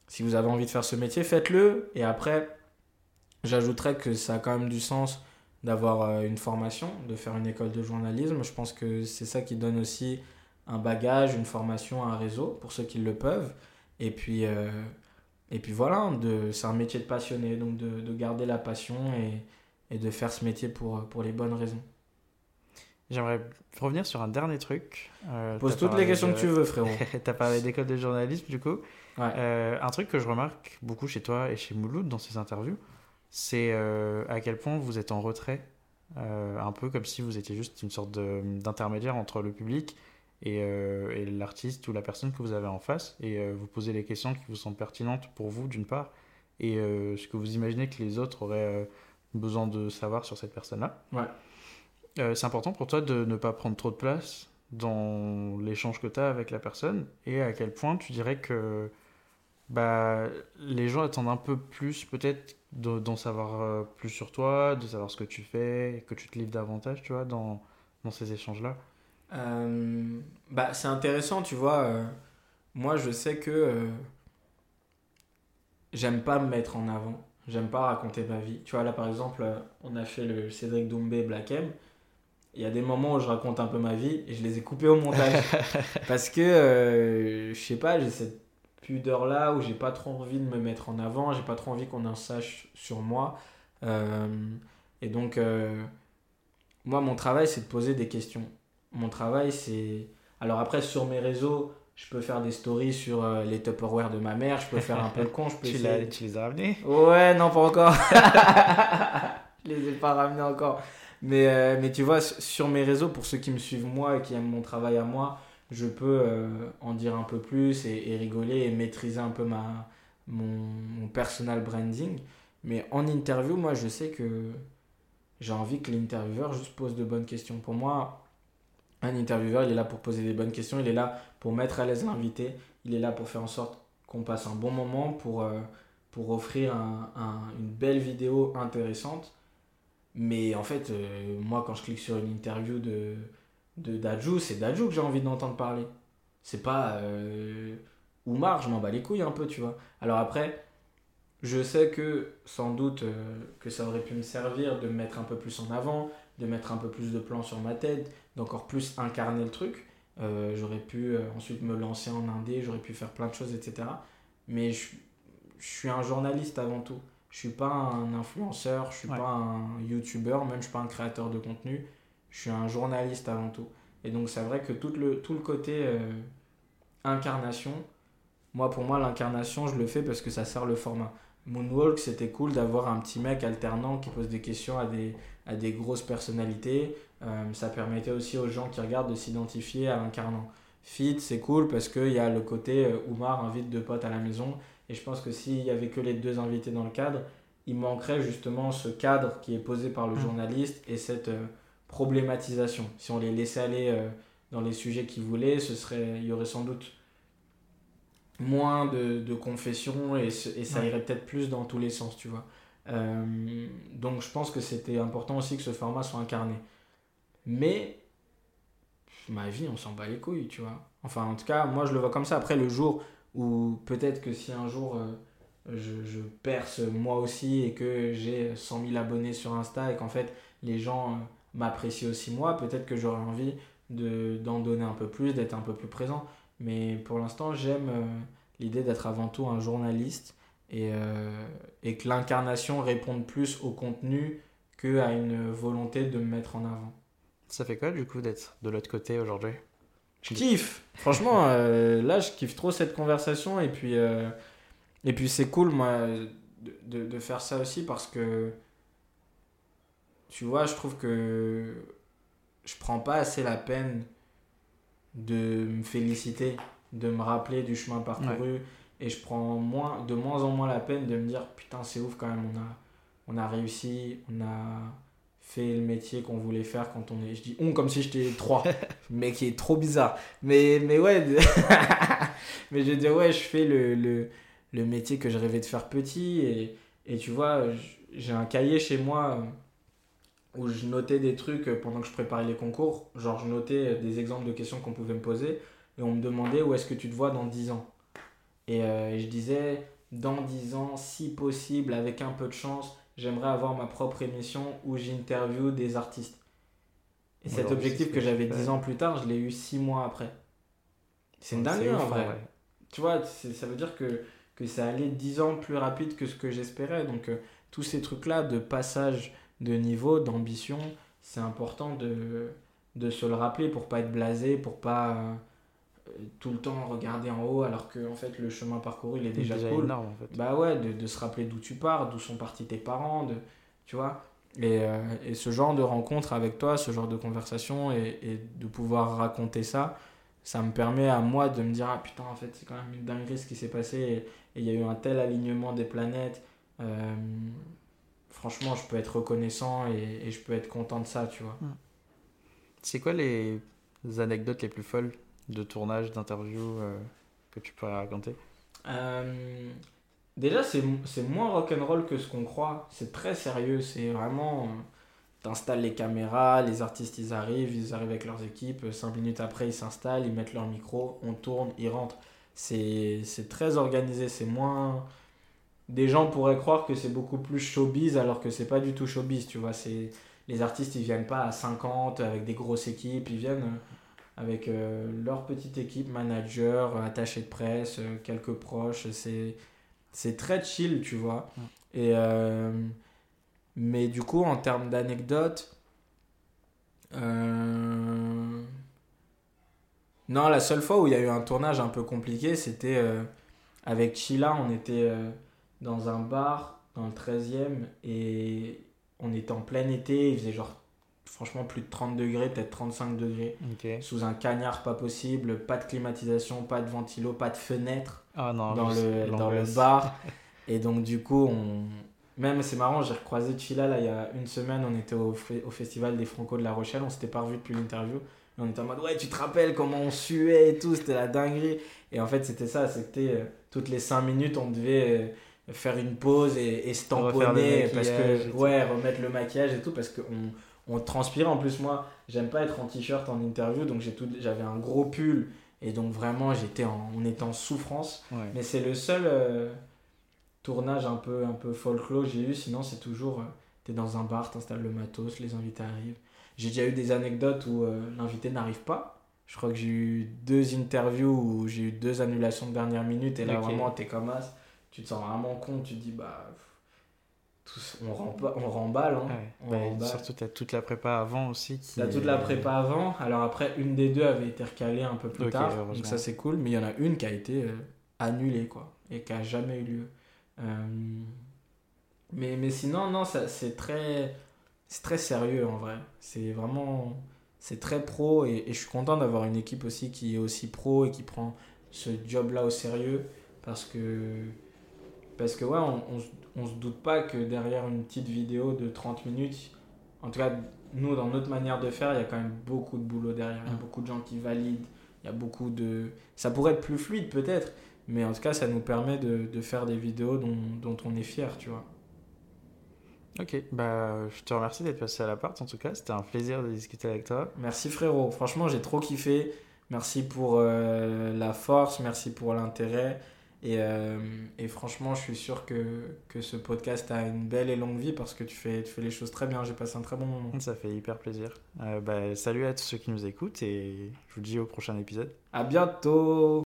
si vous avez envie de faire ce métier, faites-le. Et après, j'ajouterais que ça a quand même du sens d'avoir une formation, de faire une école de journalisme. Je pense que c'est ça qui donne aussi un bagage, une formation, un réseau pour ceux qui le peuvent. Et puis, et puis voilà, c'est un métier de passionné, donc de, de garder la passion et, et, de faire ce métier pour, pour les bonnes raisons. J'aimerais revenir sur un dernier truc. Euh, Pose toutes les questions que tu veux, frérot. tu as parlé d'école de journalisme, du coup. Ouais. Euh, un truc que je remarque beaucoup chez toi et chez Mouloud dans ces interviews, c'est euh, à quel point vous êtes en retrait. un peu comme si vous étiez juste une sorte d'intermédiaire entre le public et, et l'artiste ou la personne que vous avez en face. Et vous posez les questions qui vous sont pertinentes pour vous, d'une part, et ce que vous imaginez que les autres auraient besoin de savoir sur cette personne-là. Ouais. Euh, c'est important pour toi de ne pas prendre trop de place dans l'échange que tu as avec la personne et à quel point tu dirais que bah, les gens attendent un peu plus peut-être d'en savoir euh, plus sur toi, de savoir ce que tu fais, que tu te livres davantage, tu vois, dans, dans ces échanges-là euh, bah, C'est intéressant, tu vois. moi, je sais que j'aime pas me mettre en avant. J'aime pas raconter ma vie. Tu vois, là, par exemple, on a fait le Cédric Doumbé Black M il y a des moments où je raconte un peu ma vie et je les ai coupés au montage. parce que, euh, je sais pas, j'ai cette pudeur là où j'ai pas trop envie de me mettre en avant, j'ai pas trop envie qu'on en sache sur moi. Euh, et donc, euh, moi, mon travail, c'est de poser des questions. Mon travail, c'est. Alors après, sur mes réseaux, je peux faire des stories sur les Tupperware de ma mère, je peux faire un peu le con. Je peux tu, essayer... tu les as ramenés? Ouais, non, pas encore. je les ai pas ramenés encore. Mais, euh, mais tu vois, sur mes réseaux, pour ceux qui me suivent moi et qui aiment mon travail à moi, je peux euh, en dire un peu plus et, rigoler et maîtriser un peu ma, mon, personal branding. Mais en interview, moi, je sais que j'ai envie que l'intervieweur juste pose de bonnes questions. Pour moi, un intervieweur, il est là pour poser des bonnes questions, il est là pour mettre à l'aise l'invité, il est là pour faire en sorte qu'on passe un bon moment, pour, euh, pour offrir un, une belle vidéo intéressante. Mais en fait, euh, moi, quand je clique sur une interview de, de Dajou, c'est Dajou que j'ai envie d'entendre parler. C'est pas euh, Oumar, je m'en bats les couilles un peu, tu vois. Alors après, je sais que sans doute euh, que ça aurait pu me servir de me mettre un peu plus en avant, de mettre un peu plus de plans sur ma tête, d'encore plus incarner le truc. j'aurais pu ensuite me lancer en indé, j'aurais pu faire plein de choses, etc. Mais je suis un journaliste avant tout. Je suis pas un influenceur, je suis pas un youtubeur, même je suis pas un créateur de contenu. Je suis un journaliste avant tout. Et donc c'est vrai que tout le, tout le côté euh, incarnation, moi pour moi l'incarnation je le fais parce que ça sert le format. Moonwalk c'était cool d'avoir un petit mec alternant qui pose des questions à des, à des grosses personnalités. Euh, ça permettait aussi aux gens qui regardent de s'identifier à l'incarnant. Fit c'est cool parce qu'il y a le côté euh, Oumar invite deux potes à la maison et je pense que s'il y avait que les deux invités dans le cadre, il manquerait justement ce cadre qui est posé par le mmh. journaliste et cette problématisation. Si on les laissait aller euh, dans les sujets qu'ils voulaient, ce serait, il y aurait sans doute moins de, de confessions et, et ça irait peut-être plus dans tous les sens, tu vois. Euh, donc je pense que c'était important aussi que ce format soit incarné. Mais ma vie, on s'en bat les couilles, tu vois. Enfin, en tout cas, moi je le vois comme ça. Après, le jour ou peut-être que si un jour euh, je, je, perce moi aussi et que j'ai 100 000 abonnés sur Insta et qu'en fait les gens euh, m'apprécient aussi moi, peut-être que j'aurais envie d'en donner un peu plus, d'être un peu plus présent. Mais pour l'instant, j'aime euh, l'idée d'être avant tout un journaliste et, et que l'incarnation réponde plus au contenu qu'à une volonté de me mettre en avant. Ça fait quoi du coup d'être de l'autre côté aujourd'hui? Je kiffe. Franchement, euh, là, je kiffe trop cette conversation. Et puis, euh, et puis c'est cool, moi, de, de, faire ça aussi parce que, tu vois, je trouve que je prends pas assez la peine de me féliciter, de me rappeler du chemin parcouru. Et je prends moins, de moins en moins la peine de me dire, putain, c'est ouf quand même, on a, on a réussi, on a fait le métier qu'on voulait faire quand on est. Je dis on comme si j'étais trois, mais qui est trop bizarre. Mais, mais ouais, mais je dis ouais, je fais le, le, le, métier que je rêvais de faire petit. Et, et tu vois, j'ai un cahier chez moi où je notais des trucs pendant que je préparais les concours. Genre, je notais des exemples de questions qu'on pouvait me poser. Et on me demandait où est-ce que tu te vois dans 10 ans. Et, euh, et je disais, dans 10 ans, si possible, avec un peu de chance, j'aimerais avoir ma propre émission où j'interview des artistes. Et cet objectif que j'avais tu fais. 10 ans plus tard, je l'ai eu 6 mois après. C'est une dinguerie en vrai. Tu vois, ça veut dire que, que ça allait 10 ans plus rapide que ce que j'espérais. Donc, euh, tous ces trucs-là de passage de niveau, d'ambition, c'est important de, de se le rappeler pour pas être blasé, pour pas euh, tout le temps regarder en haut alors que en fait le chemin parcouru il est déjà, déjà cool. énorme en fait. Bah ouais, de, de se rappeler d'où tu pars, d'où sont partis tes parents, de, tu vois. Et, euh, et ce genre de rencontre avec toi, ce genre de conversation et, et de pouvoir raconter ça, ça me permet à moi de me dire ah putain en fait c'est quand même une dinguerie ce qui s'est passé et et il y a eu un tel alignement des planètes. Euh, franchement, je peux être reconnaissant et, et je peux être content de ça, tu vois. C'est quoi les anecdotes les plus folles de tournage, d'interview euh, que tu pourrais raconter? Euh, déjà, c'est c'est moins rock'n'roll que ce qu'on croit. C'est très sérieux. C'est vraiment. euh, T'installes les caméras, les artistes ils arrivent, ils arrivent avec leurs équipes. Cinq minutes après, ils s'installent, ils mettent leur micro, on tourne, ils rentrent. C'est c'est très organisé. C'est moins. Des gens pourraient croire que c'est beaucoup plus showbiz alors que c'est pas du tout showbiz, tu vois. C'est les artistes ils viennent pas à 50 avec des grosses équipes, ils viennent euh, avec euh, leur petite équipe, manager, euh, attaché de presse, quelques proches. C'est, c'est très chill, tu vois. Et, euh, mais du coup, en termes d'anecdotes, euh, non, la seule fois où il y a eu un tournage un peu compliqué, c'était avec Sheila. On était dans un bar dans le 13e et on était en plein été. Il faisait genre, franchement, plus de 30 degrés, peut-être 35 degrés sous un cagnard pas possible, pas de climatisation, pas de ventilo, pas de fenêtre Ah non, dans, le, dans le bar. Et donc du coup, on... même c'est marrant, j'ai recroisé Chila là il y a une semaine, on était au, au festival des Franco de La Rochelle, on s'était pas revu depuis l'interview. Et on était en mode ouais tu te rappelles comment on suait et tout, c'était la dinguerie. Et en fait c'était ça, c'était euh, toutes les 5 minutes on devait euh, faire une pause et, et se tamponner parce que tout. ouais remettre le maquillage et tout parce qu'on on transpirait en plus moi j'aime pas être en t-shirt en interview donc j'ai tout j'avais un gros pull et donc vraiment j'étais en on était en souffrance Ouais. mais c'est le seul euh, tournage un peu un peu folklore que j'ai eu sinon c'est toujours euh, t'es dans un bar t'installes le matos les invités arrivent j'ai déjà eu des anecdotes où euh, l'invité n'arrive pas je crois que j'ai eu deux interviews où j'ai eu deux annulations de dernière minute et là Ok. vraiment t'es comme as tu te sens vraiment con tu te dis bah tous, on, remba- on remballe hein. Ouais. On Bah, remballe. surtout, t'as toute la prépa avant aussi. Qui... T'as toute la prépa avant. Alors après, une des deux avait été recalée un peu plus tard. Donc ça, c'est cool. Mais il y en a une qui a été euh, annulée, quoi. Et qui a jamais eu lieu. Euh, Mais, mais sinon, non, ça, c'est très... C'est très sérieux, en vrai. C'est vraiment... C'est très pro. Et, et je suis content d'avoir une équipe aussi qui est aussi pro et qui prend ce job-là au sérieux. Parce que... Parce que, ouais, on, on, se- doute pas que derrière une petite vidéo de 30 minutes, en tout cas, nous, dans notre manière de faire, il y a quand même beaucoup de boulot derrière. Il y a Mm. beaucoup de gens qui valident. Il y a beaucoup de. Ça pourrait être plus fluide peut-être, mais en tout cas, ça nous permet de, de faire des vidéos dont, dont on est fier, tu vois. Ok, bah, je te remercie d'être passé à l'appart en tout cas. C'était un plaisir de discuter avec toi. Merci frérot. Franchement, j'ai trop kiffé. Merci pour euh, la force, merci pour l'intérêt. Et, euh, et franchement, je suis sûr que, que ce podcast a une belle et longue vie parce que tu fais, tu fais les choses très bien. J'ai passé un très bon moment. Ça fait hyper plaisir. Euh, bah, salut à tous ceux qui nous écoutent et je vous dis au prochain épisode. À bientôt!